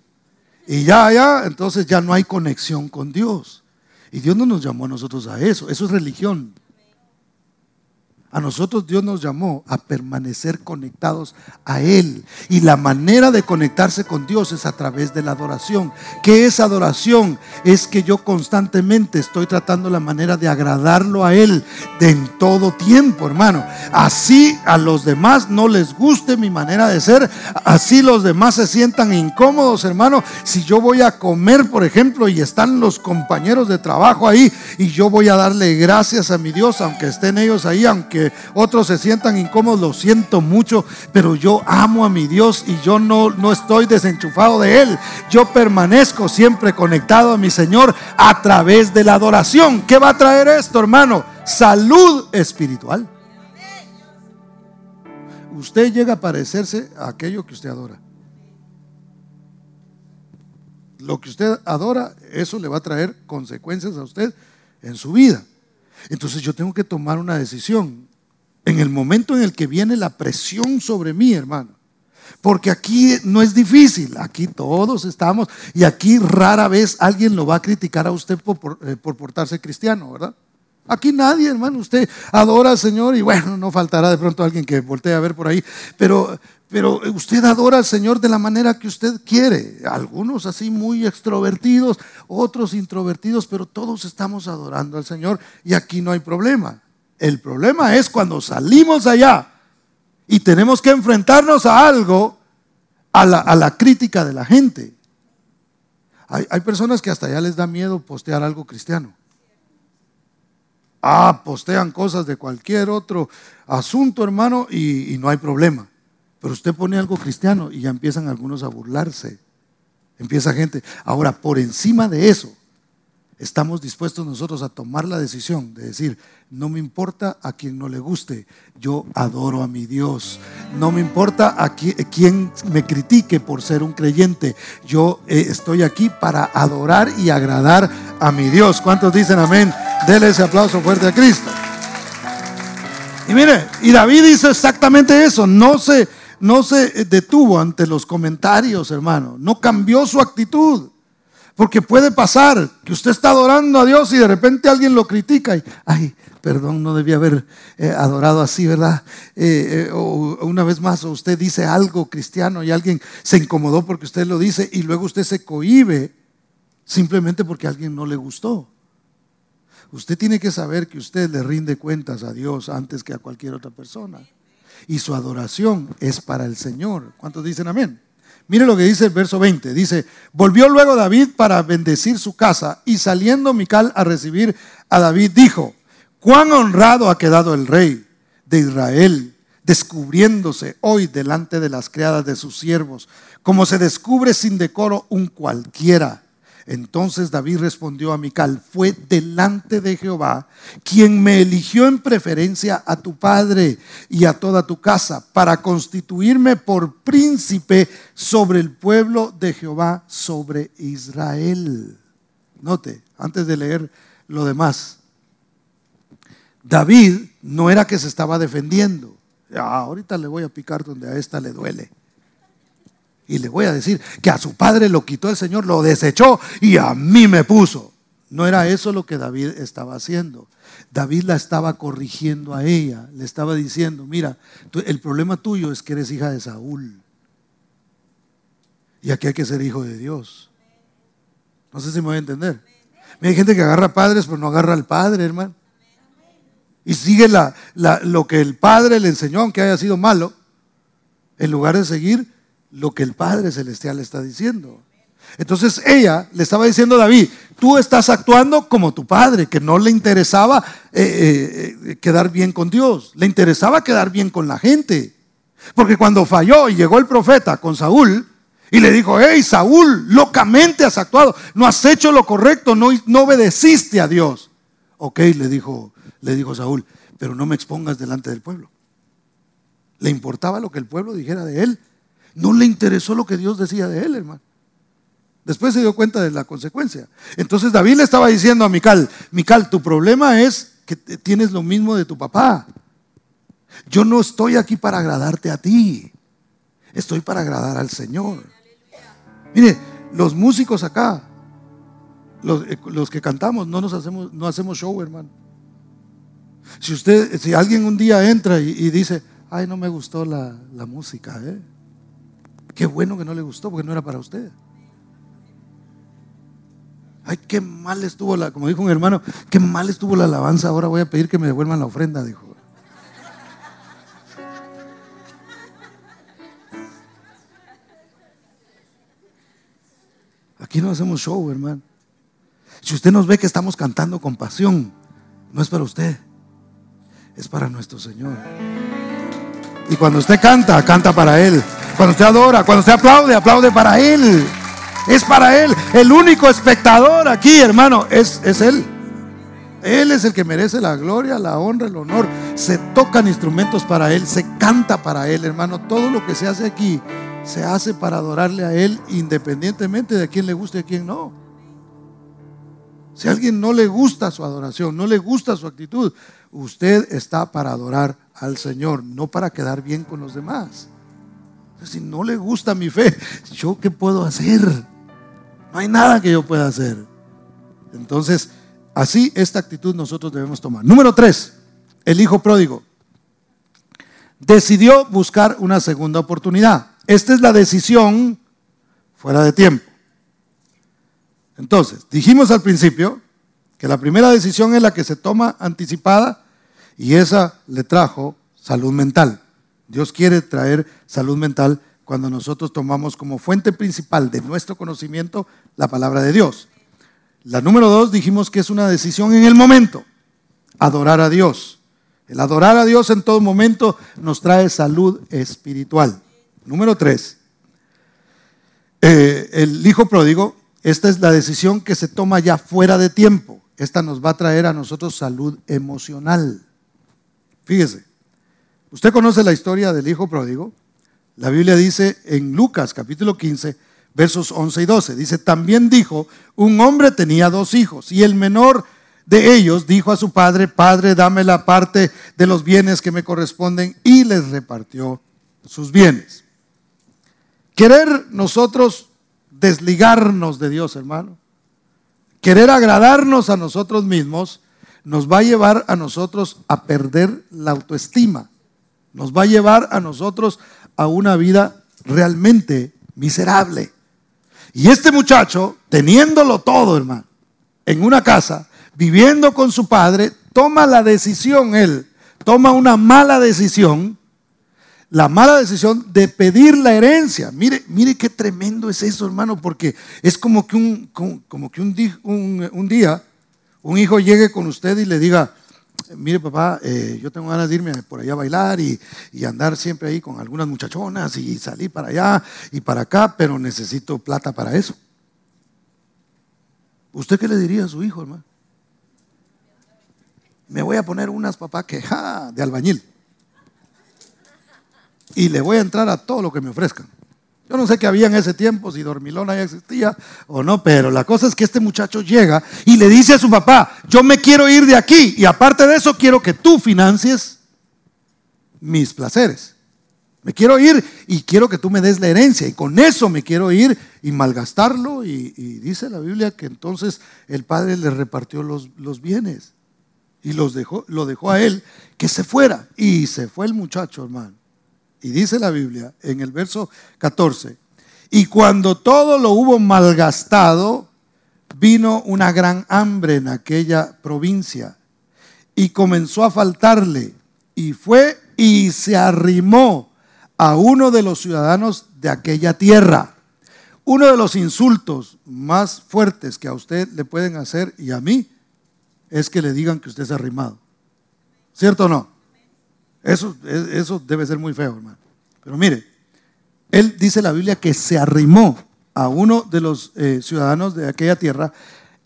Y ya, ya, entonces ya no hay conexión con Dios. Y Dios no nos llamó a nosotros a eso. Eso es religión. A nosotros Dios nos llamó a permanecer conectados a Él. Y la manera de conectarse con Dios es a través de la adoración. ¿Qué es adoración? Es que yo constantemente estoy tratando la manera de agradarlo a Él de en todo tiempo, hermano. Así a los demás no les guste mi manera de ser. Así los demás se sientan incómodos, hermano. Si yo voy a comer, por ejemplo, y están los compañeros de trabajo ahí, y yo voy a darle gracias a mi Dios, aunque estén ellos ahí, aunque otros se sientan incómodos, lo siento mucho, pero yo amo a mi Dios y yo no, no estoy desenchufado de Él. Yo permanezco siempre conectado a mi Señor a través de la adoración. ¿Qué va a traer esto, hermano? Salud espiritual. Usted llega a parecerse a aquello que usted adora. Lo que usted adora, eso le va a traer consecuencias a usted en su vida. Entonces yo tengo que tomar una decisión en el momento en el que viene la presión sobre mí, hermano. Porque aquí no es difícil, aquí todos estamos y aquí rara vez alguien lo va a criticar a usted por, eh, portarse cristiano, ¿verdad? Aquí nadie, hermano, usted adora al Señor y bueno, no faltará de pronto alguien que voltee a ver por ahí, pero, pero usted adora al Señor de la manera que usted quiere. Algunos así muy extrovertidos, otros introvertidos, pero todos estamos adorando al Señor y aquí no hay problema. El problema es cuando salimos allá y tenemos que enfrentarnos a algo, a la, crítica de la gente. Hay, personas que hasta ya les da miedo postear algo cristiano. Ah, postean cosas de cualquier otro asunto, hermano, y no hay problema. Pero usted pone algo cristiano y ya empiezan algunos a burlarse. Empieza gente. Ahora, por encima de eso, estamos dispuestos nosotros a tomar la decisión de decir, no me importa a quien no le guste, yo adoro a mi Dios. No me importa a quien me critique por ser un creyente, yo eh, estoy aquí para adorar y agradar a mi Dios. ¿Cuántos dicen amén? Dele ese aplauso fuerte a Cristo. Y mire, y David dice exactamente eso, no se, no se detuvo ante los comentarios, hermano, no cambió su actitud. Porque puede pasar que usted está adorando a Dios y de repente alguien lo critica y, ay, perdón, no debía haber eh, adorado así, ¿verdad? Eh, eh, o una vez más, o usted dice algo cristiano y alguien se incomodó porque usted lo dice y luego usted se cohibe simplemente porque a alguien no le gustó. Usted tiene que saber que usted le rinde cuentas a Dios antes que a cualquier otra persona. Y su adoración es para el Señor. ¿Cuántos dicen amén? Mire lo que dice el verso 20. Dice, volvió luego David para bendecir su casa y saliendo Mical a recibir a David dijo, cuán honrado ha quedado el rey de Israel, descubriéndose hoy delante de las criadas de sus siervos, como se descubre sin decoro un cualquiera entonces David respondió a Mical, fue delante de Jehová quien me eligió en preferencia a tu padre y a toda tu casa para constituirme por príncipe sobre el pueblo de Jehová, sobre Israel. Note, antes de leer lo demás, David no era que se estaba defendiendo. Ah, ahorita le voy a picar donde a esta le duele. Y le voy a decir que a su padre lo quitó el Señor, lo desechó y a mí me puso. No era eso lo que David estaba haciendo. David la estaba corrigiendo a ella, le estaba diciendo, mira, el problema tuyo es que eres hija de Saúl. Y aquí hay que ser hijo de Dios. No sé si me voy a entender. Hay gente que agarra padres, pero no agarra al padre, hermano. Y sigue lo que el padre le enseñó, aunque haya sido malo, en lugar de seguir lo que el Padre Celestial le está diciendo. Entonces ella le estaba diciendo a David, tú estás actuando como tu padre, que no le interesaba eh, eh, eh, quedar bien con Dios, le interesaba quedar bien con la gente. Porque cuando falló y llegó el profeta con Saúl y le dijo, hey Saúl, locamente has actuado, no has hecho lo correcto, no, no obedeciste a Dios. Ok, le dijo, le dijo Saúl, pero no me expongas delante del pueblo. Le importaba lo que el pueblo dijera de él. No le interesó lo que Dios decía de él, hermano. Después se dio cuenta de la consecuencia. Entonces David le estaba diciendo a Mical, Mical, tu problema es que tienes lo mismo de tu papá. Yo no estoy aquí para agradarte a ti. Estoy para agradar al Señor. Mire, los músicos acá, eh, los, que cantamos, no nos hacemos, no hacemos show, hermano. Si usted, si alguien un día entra y, dice, ay, no me gustó la, la música, ¿eh? Qué bueno que no le gustó porque no era para usted. Ay, qué mal estuvo la, como dijo un hermano, qué mal estuvo la alabanza. Ahora voy a pedir que me devuelvan la ofrenda, dijo. Aquí no hacemos show, hermano. Si usted nos ve que estamos cantando con pasión, no es para usted, es para nuestro Señor. Y cuando usted canta, canta para Él. Cuando usted adora, cuando usted aplaude, aplaude para Él. Es para Él. El único espectador aquí, hermano, es, es Él. Él es el que merece la gloria, la honra, el honor. Se tocan instrumentos para Él, se canta para Él, hermano. Todo lo que se hace aquí se hace para adorarle a Él independientemente de a quién le guste y a quién no. Si a alguien no le gusta su adoración, no le gusta su actitud, usted está para adorar al Señor, no para quedar bien con los demás. Si no le gusta mi fe, ¿yo qué puedo hacer? No hay nada que yo pueda hacer. Entonces, así esta actitud nosotros debemos tomar. Número tres, el hijo pródigo decidió buscar una segunda oportunidad. Esta es la decisión fuera de tiempo. Entonces, dijimos al principio que la primera decisión es la que se toma anticipada y esa le trajo salud mental. Dios quiere traer salud mental cuando nosotros tomamos como fuente principal de nuestro conocimiento la palabra de Dios. La número dos dijimos que es una decisión en el momento, adorar a Dios. El adorar a Dios en todo momento nos trae salud espiritual. Número tres, eh, el hijo pródigo, esta es la decisión que se toma ya fuera de tiempo. Esta nos va a traer a nosotros salud emocional. Fíjese, Usted conoce la historia del hijo pródigo. La Biblia dice en Lucas capítulo 15, versos 11 y 12, dice, también dijo, un hombre tenía dos hijos y el menor de ellos dijo a su padre, Padre, dame la parte de los bienes que me corresponden y les repartió sus bienes. Querer nosotros desligarnos de Dios, hermano, querer agradarnos a nosotros mismos, nos va a llevar a nosotros a perder la autoestima nos va a llevar a nosotros a una vida realmente miserable. Y este muchacho, teniéndolo todo, hermano, en una casa, viviendo con su padre, toma la decisión, él toma una mala decisión, la mala decisión de pedir la herencia. Mire, mire qué tremendo es eso, hermano, porque es como que un, como, que un, día un hijo llegue con usted y le diga, mire papá, eh, yo tengo ganas de irme por allá a bailar y, andar siempre ahí con algunas muchachonas y salir para allá y para acá, pero necesito plata para eso. ¿Usted qué le diría a su hijo, hermano? Me voy a poner unas papá que, de albañil. Y le voy a entrar a todo lo que me ofrezcan. Yo no sé qué había en ese tiempo, si dormilona ya existía o no, pero la cosa es que este muchacho llega y le dice a su papá, yo me quiero ir de aquí y aparte de eso quiero que tú financies mis placeres. Me quiero ir y quiero que tú me des la herencia y con eso me quiero ir y malgastarlo. Y, dice la Biblia que entonces el padre le repartió los, los bienes y los dejó, lo dejó a él que se fuera. Y se fue el muchacho, hermano. Y dice la Biblia en el verso 14, y cuando todo lo hubo malgastado, vino una gran hambre en aquella provincia y comenzó a faltarle y fue y se arrimó a uno de los ciudadanos de aquella tierra. Uno de los insultos más fuertes que a usted le pueden hacer y a mí es que le digan que usted ha arrimado. ¿Cierto o no? Eso, eso debe ser muy feo, hermano. Pero mire, él dice la Biblia que se arrimó a uno de los eh, ciudadanos de aquella tierra,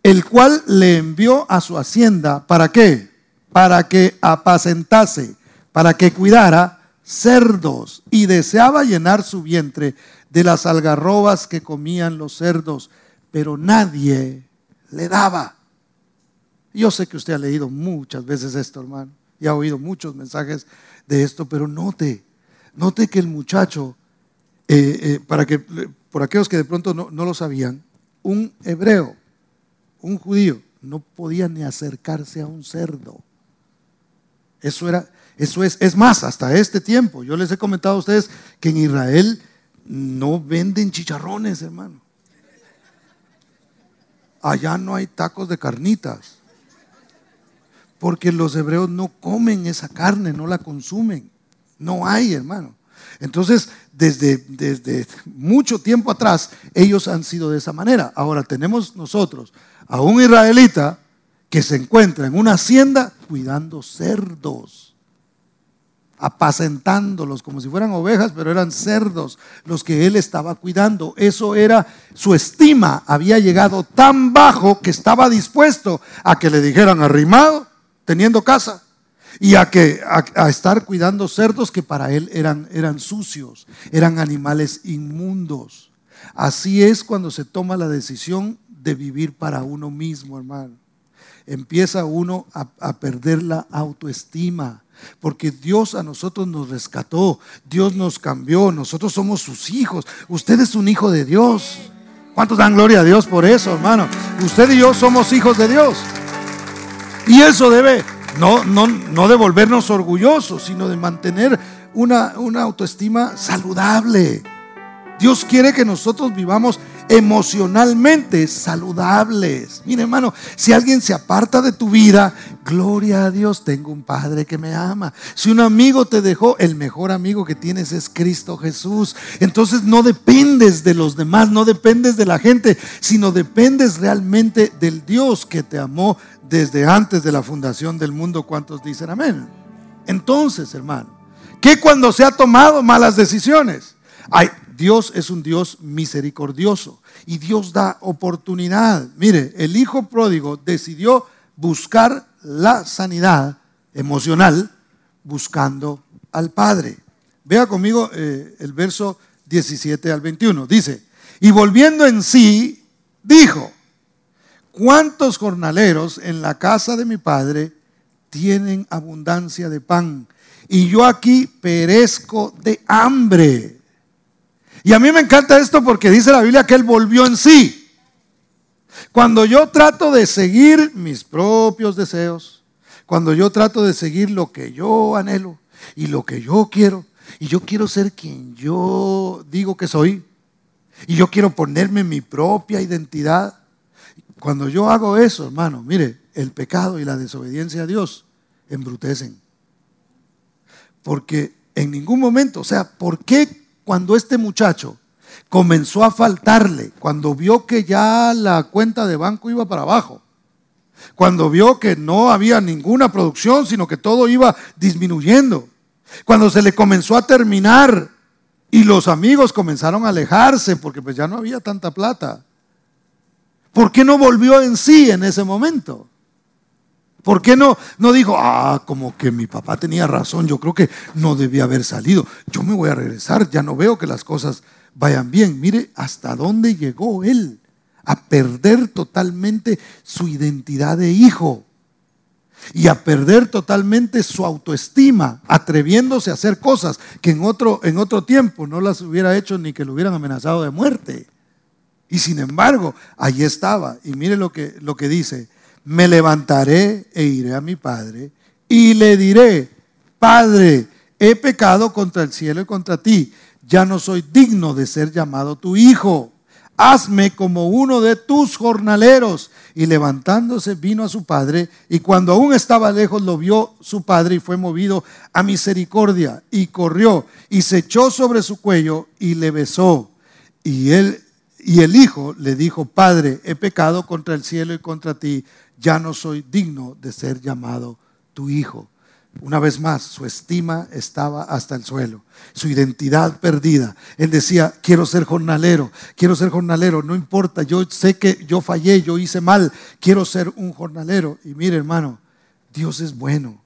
el cual le envió a su hacienda. ¿Para qué? Para que apacentase, para que cuidara cerdos y deseaba llenar su vientre de las algarrobas que comían los cerdos, pero nadie le daba. Yo sé que usted ha leído muchas veces esto, hermano, y ha oído muchos mensajes de esto, pero note, note que el muchacho, eh, eh, para que, por aquellos que de pronto no, no lo sabían, un hebreo, un judío, no podía ni acercarse a un cerdo. Eso era, eso es, es más, hasta este tiempo, yo les he comentado a ustedes que en Israel no venden chicharrones, hermano. Allá no hay tacos de carnitas. Porque los hebreos no comen esa carne, no la consumen. No hay, hermano. Entonces, desde, desde mucho tiempo atrás, ellos han sido de esa manera. Ahora tenemos nosotros a un israelita que se encuentra en una hacienda cuidando cerdos apacentándolos como si fueran ovejas, pero eran cerdos los que él estaba cuidando. Eso era su estima, había llegado tan bajo que estaba dispuesto a que le dijeran arrimado, teniendo casa, y a, que, a, estar cuidando cerdos que para él eran, eran sucios, eran animales inmundos. Así es cuando se toma la decisión de vivir para uno mismo, hermano. Empieza uno a perder la autoestima porque Dios a nosotros nos rescató, Dios nos cambió, nosotros somos sus hijos, usted es un hijo de Dios. ¿Cuántos dan gloria a Dios por eso, hermano? Usted y yo somos hijos de Dios. Y eso debe no, no, no orgullosos, sino de mantener una, una autoestima saludable. Dios quiere que nosotros vivamos emocionalmente saludables. Mire, hermano, si alguien se aparta de tu vida, gloria a Dios, tengo un Padre que me ama. Si un amigo te dejó, el mejor amigo que tienes es Cristo Jesús. Entonces no dependes de los demás, no dependes de la gente, sino dependes realmente del Dios que te amó desde antes de la fundación del mundo. ¿Cuántos dicen amén? Entonces, hermano, que cuando se ha tomado malas decisiones, hay Dios es un Dios misericordioso y Dios da oportunidad. Mire, el hijo pródigo decidió buscar la sanidad emocional buscando al Padre. Vea conmigo eh, el verso 17 al 21. Dice, y volviendo en sí, dijo, ¿cuántos jornaleros en la casa de mi Padre tienen abundancia de pan? Y yo aquí perezco de hambre. Y a mí me encanta esto porque dice la Biblia que Él volvió en sí. Cuando yo trato de seguir mis propios deseos, cuando yo trato de seguir lo que yo anhelo y lo que yo quiero, y yo quiero ser quien yo digo que soy, y yo quiero ponerme mi propia identidad, cuando yo hago eso, hermano, mire, el pecado y la desobediencia a Dios embrutecen. Porque en ningún momento, o sea, ¿por qué cuando este muchacho comenzó a faltarle, cuando vio que ya la cuenta de banco iba para abajo, cuando vio que no había ninguna producción, sino que todo iba disminuyendo, cuando se le comenzó a terminar y los amigos comenzaron a alejarse porque pues ya no había tanta plata. ¿Por qué no volvió en sí en ese momento? ¿Por qué no, no dijo, ah, como que mi papá tenía razón, yo creo que no debía haber salido, yo me voy a regresar, ya no veo que las cosas vayan bien. Mire hasta dónde llegó él, a perder totalmente su identidad de hijo. y a perder totalmente su autoestima, atreviéndose a hacer cosas que en otro, en otro tiempo no las hubiera hecho ni que lo hubieran amenazado de muerte. Y sin embargo, allí estaba. Y mire lo que, lo que dice, me levantaré e iré a mi padre y le diré, Padre, he pecado contra el cielo y contra ti, ya no soy digno de ser llamado tu hijo hazme como uno de tus jornaleros. Y levantándose vino a su padre, y cuando aún estaba lejos lo vio su padre y fue movido a misericordia, y corrió y se echó sobre su cuello y le besó. Y él y el hijo le dijo, Padre, he pecado contra el cielo y contra ti, ya no soy digno de ser llamado tu hijo. Una vez más, su estima estaba hasta el suelo, su identidad perdida. Él decía, quiero ser jornalero, quiero ser jornalero, no importa, yo sé que yo fallé, yo hice mal, quiero ser un jornalero. Y mire hermano, Dios es bueno,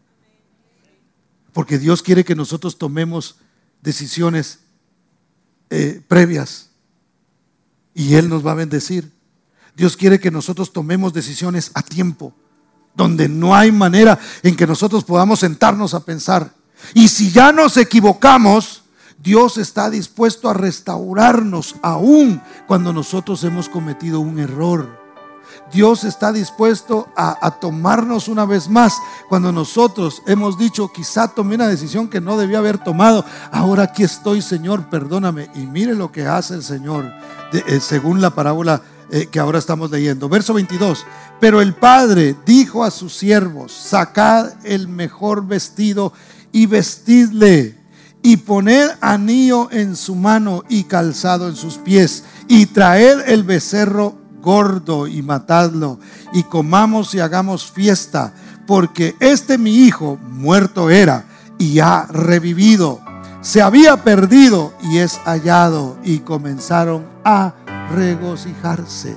porque Dios quiere que nosotros tomemos decisiones eh, previas y Él nos va a bendecir. Dios quiere que nosotros tomemos decisiones a tiempo donde no hay manera en que nosotros podamos sentarnos a pensar. Y si ya nos equivocamos, Dios está dispuesto a restaurarnos aún cuando nosotros hemos cometido un error. Dios está dispuesto a, tomarnos una vez más cuando nosotros hemos dicho, quizá tomé una decisión que no debía haber tomado. Ahora aquí estoy, Señor, perdóname. Y mire lo que hace el Señor, eh, según la parábola eh, que ahora estamos leyendo. Verso 22. Pero el padre dijo a sus siervos, sacad el mejor vestido y vestidle y poned anillo en su mano y calzado en sus pies y traed el becerro gordo y matadlo y comamos y hagamos fiesta porque este mi hijo muerto era y ha revivido. Se había perdido y es hallado y comenzaron a regocijarse.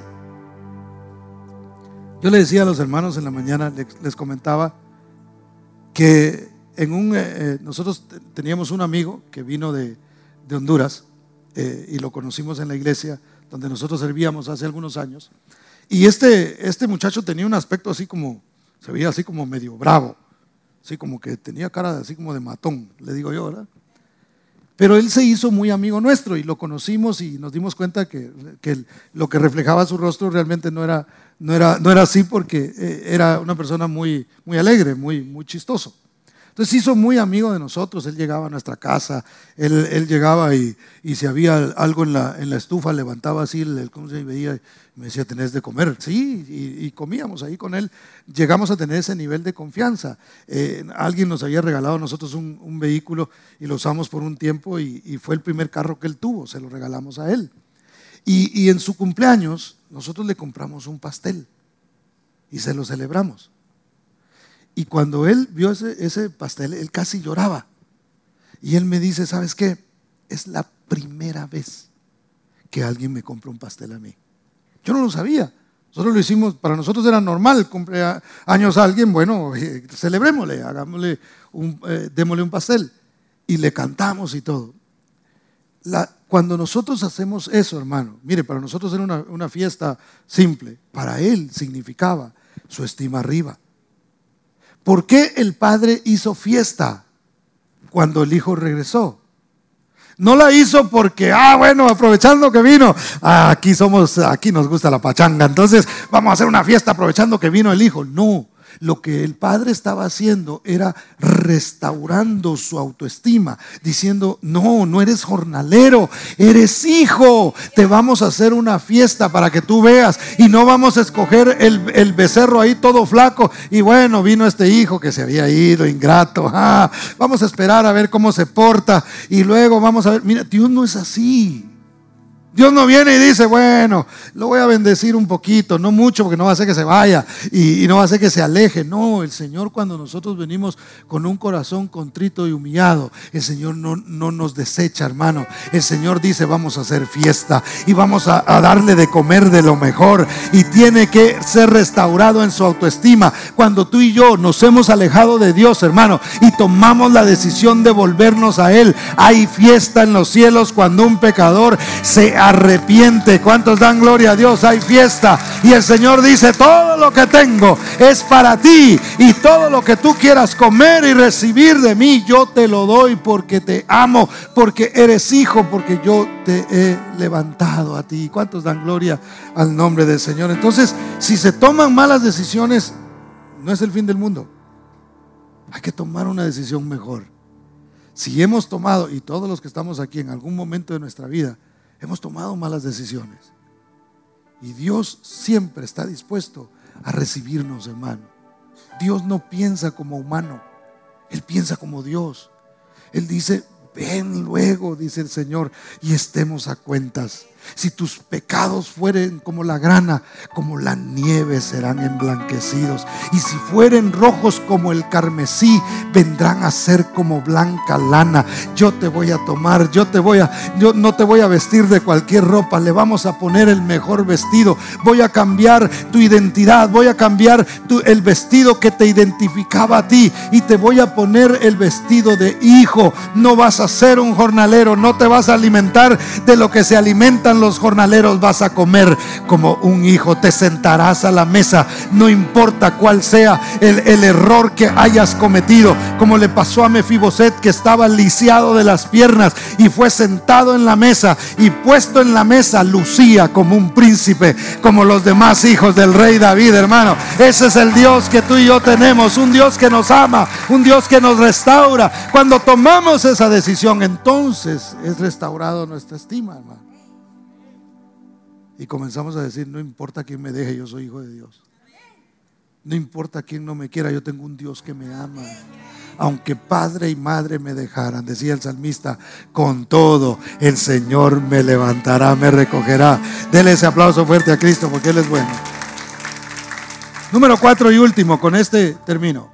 Yo le decía a los hermanos en la mañana, les, comentaba que en un, eh, eh, nosotros teníamos un amigo que vino de, Honduras eh, y lo conocimos en la iglesia donde nosotros servíamos hace algunos años. Y este, este muchacho tenía un aspecto así como, se veía así como medio bravo, así como que tenía cara así como de matón, le digo yo, ¿verdad? Pero él se hizo muy amigo nuestro y lo conocimos y nos dimos cuenta que, lo que reflejaba su rostro realmente no era, no era, no era así porque eh, era una persona muy, muy alegre, muy, muy chistoso. Entonces se hizo muy amigo de nosotros, él llegaba a nuestra casa, él, llegaba y, si había algo en la, en la estufa, levantaba así, el, ¿cómo se veía? Me decía, tenés de comer. Sí, y, comíamos ahí con él. Llegamos a tener ese nivel de confianza. Eh, alguien nos había regalado a nosotros un, vehículo y lo usamos por un tiempo y, fue el primer carro que él tuvo, se lo regalamos a él. Y, y en su cumpleaños nosotros le compramos un pastel y se lo celebramos. Y cuando él vio ese, pastel, él casi lloraba. Y él me dice, ¿sabes qué? Es la primera vez que alguien me compra un pastel a mí. Yo no lo sabía. Nosotros lo hicimos, para nosotros era normal, años a alguien, bueno, eh, celebrémosle, hagámosle un, eh, démosle un pastel. Y le cantamos y todo. cuando nosotros hacemos eso, hermano, mire, para nosotros era una fiesta simple, para él significaba su estima arriba. ¿Por qué el padre hizo fiesta cuando el hijo regresó? No la hizo porque, ah, bueno, aprovechando que vino, aquí somos, aquí nos gusta la pachanga, entonces vamos a hacer una fiesta aprovechando que vino el hijo. No, lo que el padre estaba haciendo era restaurando su autoestima, diciendo, no, no eres jornalero, eres hijo, te vamos a hacer una fiesta para que tú veas y no vamos a escoger el, becerro ahí todo flaco. Y bueno, vino este hijo que se había ido, ingrato, ah, vamos a esperar a ver cómo se porta y luego vamos a ver, mira, Dios no es así. Dios no viene y dice, bueno, lo voy a bendecir un poquito, no mucho porque no va a hacer que se vaya y, no va a hacer que se aleje. No, el Señor cuando nosotros venimos con un corazón contrito y humillado, el Señor no, no nos desecha, hermano. El Señor dice, vamos a hacer fiesta y vamos a, darle de comer de lo mejor y tiene que ser restaurado en su autoestima. Cuando tú y yo nos hemos alejado de Dios, hermano, y tomamos la decisión de volvernos a Él, hay fiesta en los cielos cuando un pecador se arrepiente. ¿Cuántos dan gloria a Dios? Hay fiesta. Y el Señor dice, todo lo que tengo es para ti. Y todo lo que tú quieras comer y recibir de mí, yo te lo doy porque te amo, porque eres hijo, porque yo te he levantado a ti. ¿Cuántos dan gloria al nombre del Señor? Entonces, si se toman malas decisiones, no es el fin del mundo. Hay que tomar una decisión mejor. Si hemos tomado, y todos los que estamos aquí en algún momento de nuestra vida, hemos tomado malas decisiones. Y Dios siempre está dispuesto a recibirnos, hermano. Dios no piensa como humano, Él piensa como Dios. Él dice, ven luego, dice el Señor, y estemos a cuentas. Si tus pecados fueren como la grana, como la nieve serán emblanquecidos. Y si fueren rojos como el carmesí, vendrán a ser como blanca lana. Yo te voy a tomar, yo te voy a, yo no te voy a vestir de cualquier ropa, le vamos a poner el mejor vestido. Voy a cambiar tu identidad, voy a cambiar el vestido que te identificaba a ti y te voy a poner el vestido de hijo. No vas a ser un jornalero, no te vas a alimentar de lo que se alimentan los jornaleros vas a comer como un hijo, te sentarás a la mesa, no importa cuál sea el, el error que hayas cometido, como le pasó a Mefiboset que estaba lisiado de las piernas y fue sentado en la mesa y puesto en la mesa lucía como un príncipe, como los demás hijos del rey David, hermano. Ese es el Dios que tú y yo tenemos, un Dios que nos ama, un Dios que nos restaura. Cuando tomamos esa decisión, entonces es restaurado nuestra estima, hermano. Y comenzamos a decir, no importa quién me deje, yo soy hijo de Dios. No importa quién no me quiera, yo tengo un Dios que me ama. Aunque padre y madre me dejaran, decía el salmista, con todo el Señor me levantará, me recogerá. Dele ese aplauso fuerte a Cristo porque Él es bueno. Número cuatro y último, con este termino.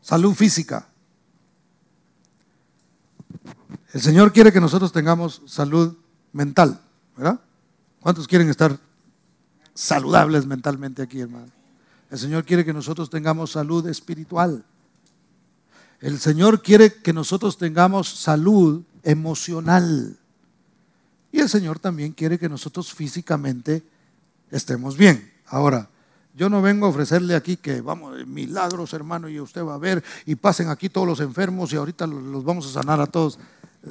Salud física. El Señor quiere que nosotros tengamos salud mental, ¿verdad? ¿Cuántos quieren estar saludables mentalmente aquí, hermano? El Señor quiere que nosotros tengamos salud espiritual. El Señor quiere que nosotros tengamos salud emocional. Y el Señor también quiere que nosotros físicamente estemos bien. Ahora, yo no vengo a ofrecerle aquí que vamos, milagros, hermano, y usted va a ver, y pasen aquí todos los enfermos y ahorita los vamos a sanar a todos.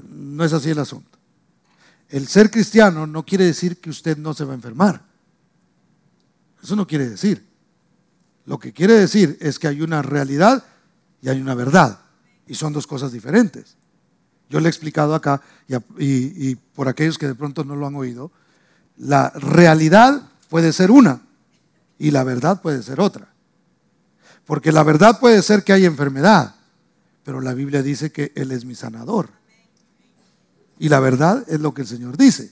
No es así el asunto. El ser cristiano no quiere decir que usted no se va a enfermar. Eso no quiere decir. Lo que quiere decir es que hay una realidad y hay una verdad. Y son dos cosas diferentes. Yo le he explicado acá, y, por aquellos que de pronto no lo han oído, la realidad puede ser una y la verdad puede ser otra. Porque la verdad puede ser que hay enfermedad, pero la Biblia dice que Él es mi sanador. Y la verdad es lo que el Señor dice.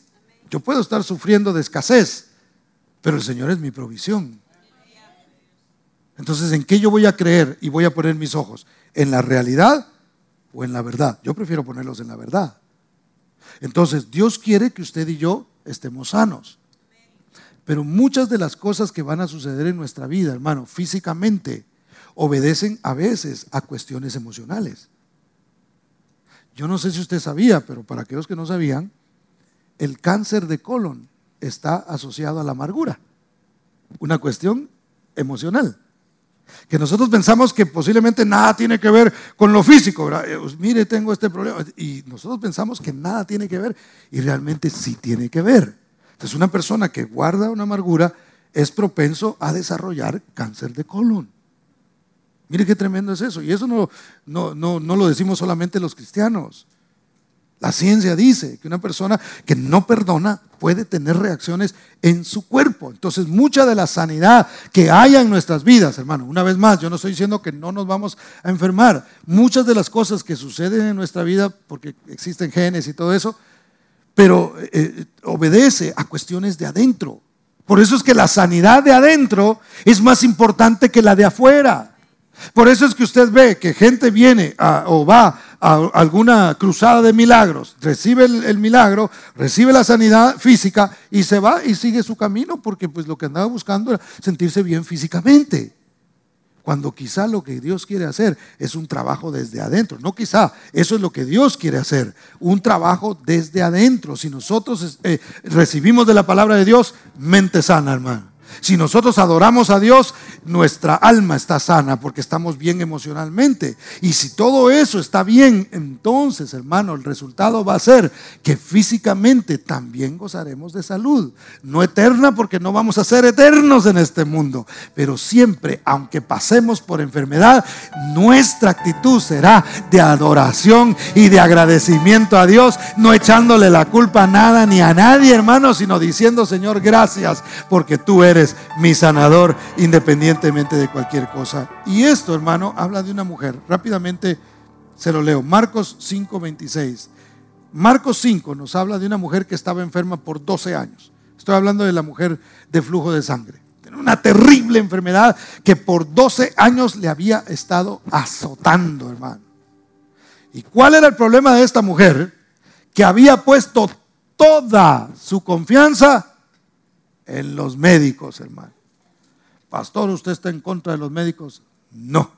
Yo puedo estar sufriendo de escasez, pero el Señor es mi provisión. Entonces, ¿en qué yo voy a creer y voy a poner mis ojos? ¿En la realidad o en la verdad? Yo prefiero ponerlos en la verdad. Entonces, Dios quiere que usted y yo estemos sanos. Pero muchas de las cosas que van a suceder en nuestra vida, hermano, físicamente, obedecen a veces a cuestiones emocionales. Yo no sé si usted sabía, pero para aquellos que no sabían, el cáncer de colon está asociado a la amargura. Una cuestión emocional. Que nosotros pensamos que posiblemente nada tiene que ver con lo físico. Eh, pues, mire, tengo este problema. Y nosotros pensamos que nada tiene que ver. Y realmente sí tiene que ver. Entonces una persona que guarda una amargura es propenso a desarrollar cáncer de colon. Mire qué tremendo es eso. Y eso no, no, no, no lo decimos solamente los cristianos. La ciencia dice que una persona que no perdona puede tener reacciones en su cuerpo. Entonces, mucha de la sanidad que haya en nuestras vidas, hermano, una vez más, yo no estoy diciendo que no nos vamos a enfermar. Muchas de las cosas que suceden en nuestra vida, porque existen genes y todo eso, pero eh, eh, obedece a cuestiones de adentro. Por eso es que la sanidad de adentro es más importante que la de afuera. Por eso es que usted ve que gente viene o va a alguna cruzada de milagros, recibe el, milagro, recibe la sanidad física y se va y sigue su camino porque pues lo que andaba buscando era sentirse bien físicamente. cuando quizá lo que Dios quiere hacer es un trabajo desde adentro. No quizá, eso es lo que Dios quiere hacer, un trabajo desde adentro. Si nosotros eh, recibimos de la palabra de Dios, mente sana, hermano. Si nosotros adoramos a Dios, nuestra alma está sana porque estamos bien emocionalmente. Y si todo eso está bien, entonces, hermano, el resultado va a ser que físicamente también gozaremos de salud. No eterna porque no vamos a ser eternos en este mundo. Pero siempre, aunque pasemos por enfermedad, nuestra actitud será de adoración y de agradecimiento a Dios, no echándole la culpa a nada ni a nadie, hermano, sino diciendo, Señor, gracias porque tú eres mi sanador independientemente de cualquier cosa. Y esto, hermano, habla de una mujer. Rápidamente se lo leo. Marcos 5:26. Marcos 5 nos habla de una mujer que estaba enferma por 12 años. Estoy hablando de la mujer de flujo de sangre. Tenía una terrible enfermedad que por 12 años le había estado azotando, hermano. ¿Y cuál era el problema de esta mujer? Que había puesto toda su confianza en los médicos, hermano. Pastor, ¿usted está en contra de los médicos? No.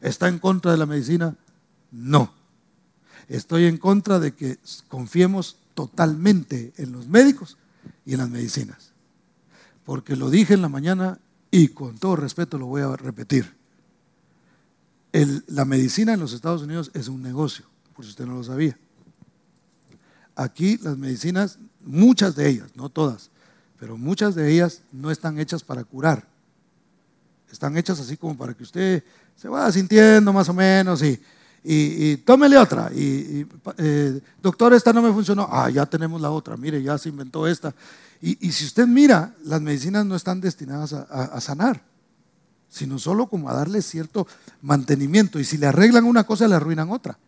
¿Está en contra de la medicina? No. Estoy en contra de que confiemos totalmente en los médicos y en las medicinas. Porque lo dije en la mañana y con todo respeto lo voy a repetir. la medicina en los Estados Unidos es un negocio, por si usted no lo sabía. Aquí las medicinas, muchas de ellas, no todas, pero muchas de ellas no están hechas para curar. Están hechas así como para que usted se vaya sintiendo más o menos y, y, tómele otra. Y, eh, doctor, esta no me funcionó. Ah, ya tenemos la otra. Mire, ya se inventó esta. Y, si usted mira, las medicinas no están destinadas a sanar, sino solo como a darle cierto mantenimiento. Y si le arreglan una cosa, le arruinan otra.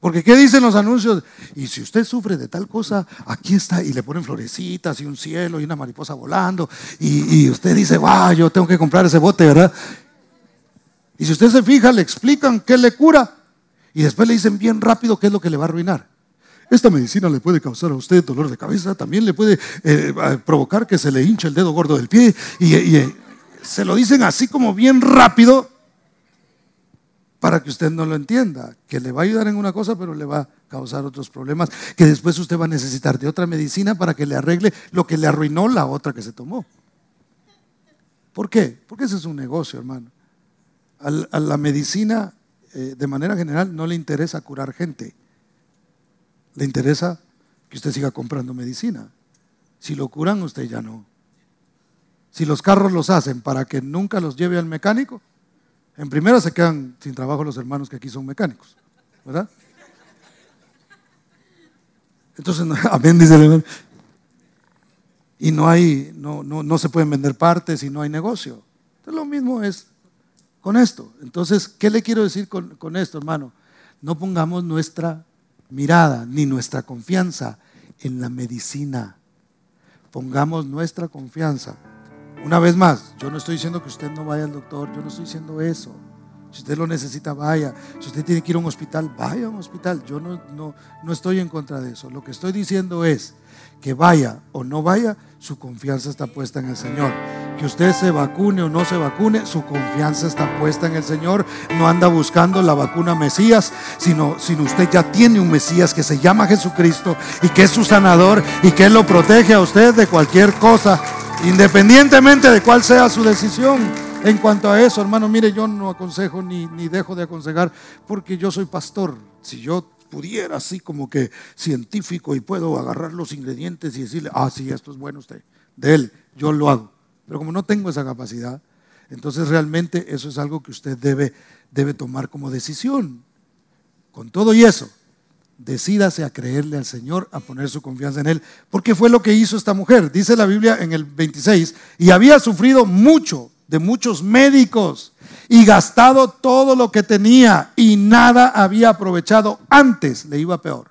Porque ¿qué dicen los anuncios? Y si usted sufre de tal cosa, aquí está, y le ponen florecitas y un cielo y una mariposa volando, y, usted dice, va, yo tengo que comprar ese bote, ¿verdad? Y si usted se fija, le explican qué le cura, y después le dicen bien rápido qué es lo que le va a arruinar. Esta medicina le puede causar a usted dolor de cabeza, también le puede eh, provocar que se le hinche el dedo gordo del pie, y, eh, se lo dicen así como bien rápido, para que usted no lo entienda, que le va a ayudar en una cosa, pero le va a causar otros problemas, que después usted va a necesitar de otra medicina para que le arregle lo que le arruinó la otra que se tomó. ¿Por qué? Porque ese es un negocio, hermano. A la medicina, eh, de manera general, no le interesa curar gente. Le interesa que usted siga comprando medicina. Si lo curan, usted ya no. Si los carros los hacen para que nunca los lleve al mecánico, en primera se quedan sin trabajo los hermanos que aquí son mecánicos, ¿verdad? Entonces, amén, dice el hermano. Y no hay, no, no, no se pueden vender partes y no hay negocio. Entonces, lo mismo es con esto. Entonces, ¿qué le quiero decir con, con esto, hermano? No pongamos nuestra mirada ni nuestra confianza en la medicina. Pongamos nuestra confianza una vez más, yo no estoy diciendo que usted no vaya al doctor, yo no estoy diciendo eso. Si usted lo necesita, vaya. Si usted tiene que ir a un hospital, vaya a un hospital. Yo no, no, no estoy en contra de eso. Lo que estoy diciendo es que vaya o no vaya, su confianza está puesta en el Señor. Que usted se vacune o no se vacune, su confianza está puesta en el Señor. No anda buscando la vacuna Mesías, sino, sino usted ya tiene un Mesías que se llama Jesucristo y que es su sanador y que lo protege a usted de cualquier cosa Independientemente de cuál sea su decisión. En cuanto a eso, hermano, mire, yo no aconsejo ni, ni dejo de aconsejar porque yo soy pastor. Si yo pudiera así como que científico y puedo agarrar los ingredientes y decirle, ah, sí, esto es bueno usted, de él, yo lo hago. Pero como no tengo esa capacidad, entonces realmente eso es algo que usted debe, debe tomar como decisión. Con todo y eso, decídase a creerle al Señor, a poner su confianza en Él, porque fue lo que hizo esta mujer. Dice la Biblia en el 26, y había sufrido mucho de muchos médicos y gastado todo lo que tenía y nada había aprovechado. Antes le iba peor,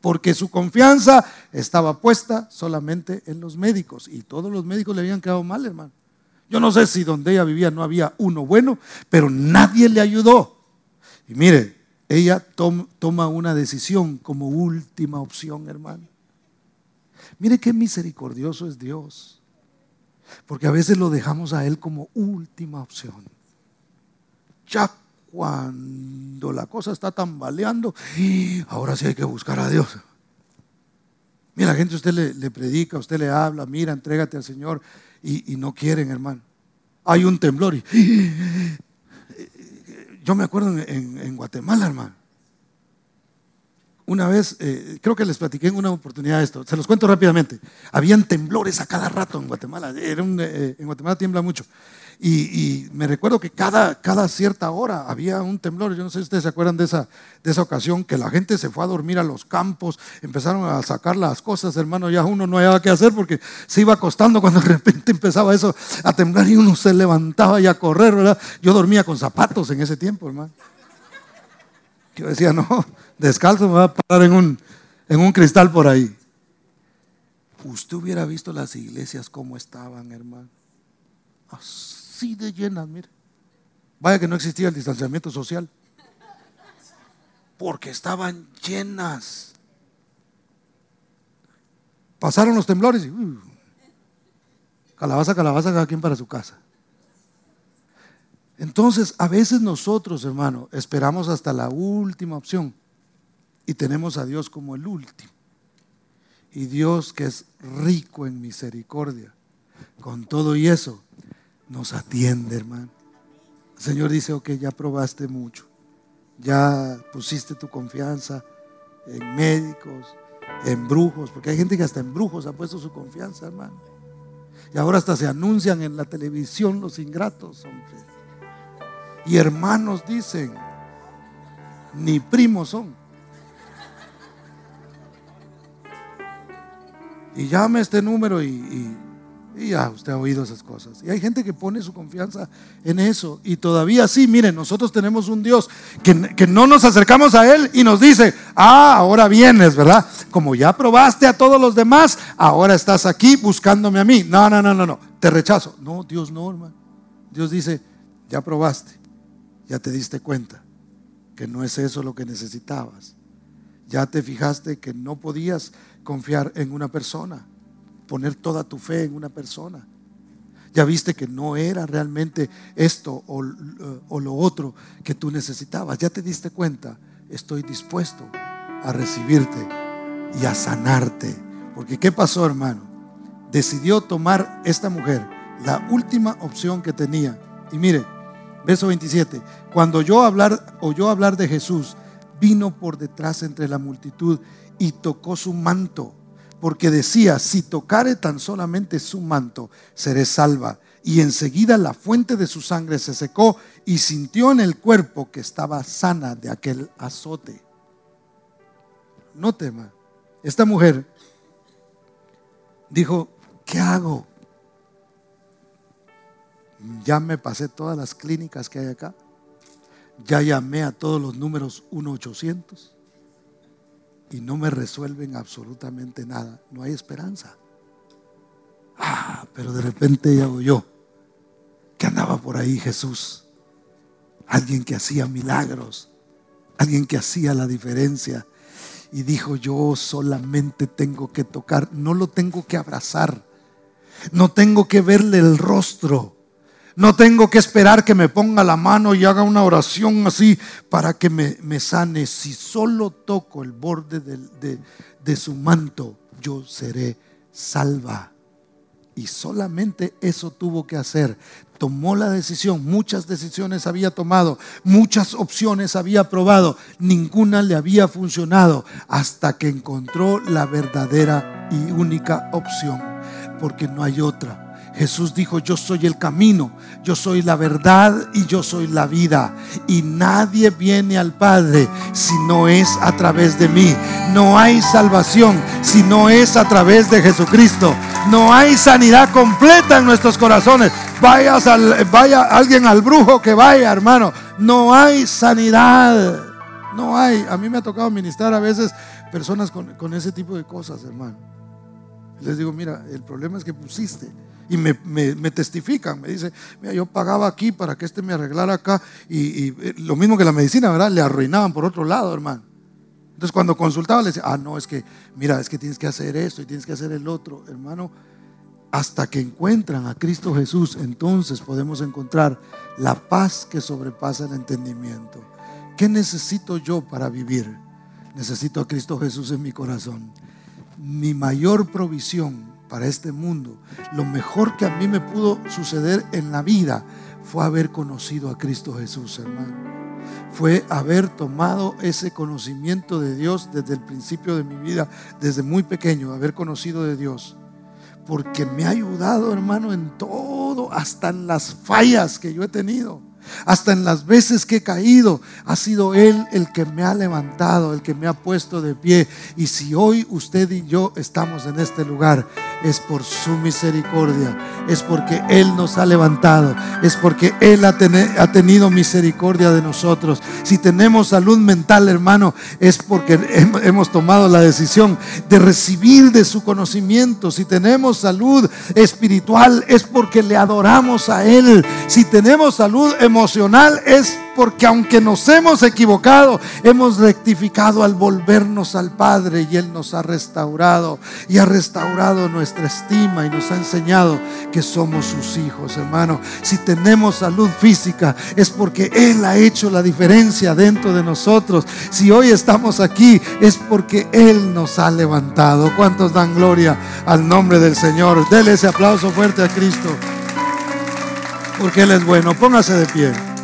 porque su confianza estaba puesta solamente en los médicos y todos los médicos le habían quedado mal, hermano. Yo no sé si donde ella vivía no había uno bueno, pero nadie le ayudó. Y mire, ella toma una decisión como última opción, hermano. Mire qué misericordioso es Dios. Porque a veces lo dejamos a Él como última opción. Ya cuando la cosa está tambaleando, ahora sí hay que buscar a Dios. Mira, gente, usted le, predica, usted le habla, mira, entrégate al Señor y, no quieren, hermano. Hay un temblor y yo me acuerdo en Guatemala, hermano una vez, eh, creo que les platiqué en una oportunidad esto, se los cuento rápidamente. Habían temblores a cada rato en Guatemala, Era eh, en Guatemala tiembla mucho. Y, me recuerdo que cada, cada cierta hora había un temblor. Yo no sé si ustedes se acuerdan de esa, de esa ocasión, que la gente se fue a dormir a los campos, empezaron a sacar las cosas, hermano, ya uno no había qué hacer porque se iba acostando cuando de repente empezaba eso a temblar y uno se levantaba y a correr, ¿verdad? Yo dormía con zapatos en ese tiempo, hermano. Yo decía, no, descalzo me va a parar en un, en un cristal por ahí. Usted hubiera visto las iglesias como estaban, hermano. Así de llenas, mire. Vaya que no existía el distanciamiento social. Porque estaban llenas. Pasaron los temblores y uh, calabaza, calabaza, cada quien para su casa. Entonces, a veces nosotros, hermano, esperamos hasta la última opción y tenemos a Dios como el último. Y Dios que es rico en misericordia, con todo y eso, nos atiende, hermano. El Señor dice, ok, ya probaste mucho, ya pusiste tu confianza en médicos, en brujos, porque hay gente que hasta en brujos ha puesto su confianza, hermano. Y ahora hasta se anuncian en la televisión los ingratos, hombre. Y hermanos dicen, ni primos son. Y llame este número y, ya usted ha oído esas cosas. Y hay gente que pone su confianza en eso. Y todavía sí, miren, nosotros tenemos un Dios que, que, no nos acercamos a Él y nos dice, ah, ahora vienes, ¿verdad? Como ya probaste a todos los demás, ahora estás aquí buscándome a mí. No, no, no, no, no, te rechazo. No, Dios no, hermano. Dios dice, ya probaste ya te diste cuenta que no es eso lo que necesitabas. Ya te fijaste que no podías confiar en una persona, poner toda tu fe en una persona. Ya viste que no era realmente esto o, o lo otro que tú necesitabas. Ya te diste cuenta, estoy dispuesto a recibirte y a sanarte. Porque ¿qué pasó, hermano? Decidió tomar esta mujer la última opción que tenía. Y mire, Verso 27. Cuando yo hablar, oyó hablar de Jesús, vino por detrás entre la multitud y tocó su manto, porque decía, si tocare tan solamente su manto, seré salva. Y enseguida la fuente de su sangre se secó y sintió en el cuerpo que estaba sana de aquel azote. No tema. Esta mujer dijo, ¿qué hago? Ya me pasé todas las clínicas que hay acá. Ya llamé a todos los números 1-800 y no me resuelven absolutamente nada. No hay esperanza. Ah, pero de repente ya oyó que andaba por ahí Jesús. Alguien que hacía milagros. Alguien que hacía la diferencia. Y dijo, yo solamente tengo que tocar, no lo tengo que abrazar. No tengo que verle el rostro. No tengo que esperar que me ponga la mano y haga una oración así para que me, sane. Si solo toco el borde de, de su manto, yo seré salva. Y solamente eso tuvo que hacer. Tomó la decisión, muchas decisiones había tomado, muchas opciones había probado, ninguna le había funcionado hasta que encontró la verdadera y única opción, porque no hay otra. Jesús dijo, yo soy el camino, yo soy la verdad y yo soy la vida. Y nadie viene al Padre si no es a través de mí. No hay salvación si no es a través de Jesucristo. No hay sanidad completa en nuestros corazones. Vayas al, vaya alguien al brujo que vaya, hermano. No hay sanidad. No hay. A mí me ha tocado ministrar a veces personas con, con ese tipo de cosas, hermano. Les digo, mira, el problema es que pusiste y me, testifican, me dice, mira, yo pagaba aquí para que este me arreglara acá y, eh, lo mismo que la medicina, ¿verdad? Le arruinaban por otro lado, hermano. Entonces cuando consultaba le decía, ah, no, es que, mira, es que tienes que hacer esto y tienes que hacer el otro, hermano. hasta que encuentran a Cristo Jesús, entonces podemos encontrar la paz que sobrepasa el entendimiento. ¿Qué necesito yo para vivir? Necesito a Cristo Jesús en mi corazón. Mi mayor provisión para este mundo, lo mejor que a mí me pudo suceder en la vida fue haber conocido a Cristo Jesús, hermano fue haber tomado ese conocimiento de Dios desde el principio de mi vida, desde muy pequeño, haber conocido de Dios. Porque me ha ayudado, hermano, en todo, hasta en las fallas que yo he tenido. Hasta en las veces que he caído, ha sido Él el que me ha levantado, el que me ha puesto de pie. Y si hoy usted y yo estamos en este lugar, es por su misericordia, es porque Él nos ha levantado, es porque Él ha, tenido misericordia de nosotros. Si tenemos salud mental, hermano, es porque hemos tomado la decisión de recibir de su conocimiento. Si tenemos salud espiritual, es porque le adoramos a Él. Si tenemos salud emocional, es porque aunque nos hemos equivocado, hemos rectificado al volvernos al Padre y Él nos ha restaurado y ha restaurado nuestra estima y nos ha enseñado que somos sus hijos, hermano. Si tenemos salud física es porque Él ha hecho la diferencia dentro de nosotros. Si hoy estamos aquí es porque Él nos ha levantado. ¿Cuántos dan gloria al nombre del Señor? Dele ese aplauso fuerte a Cristo porque Él es bueno. Póngase de pie.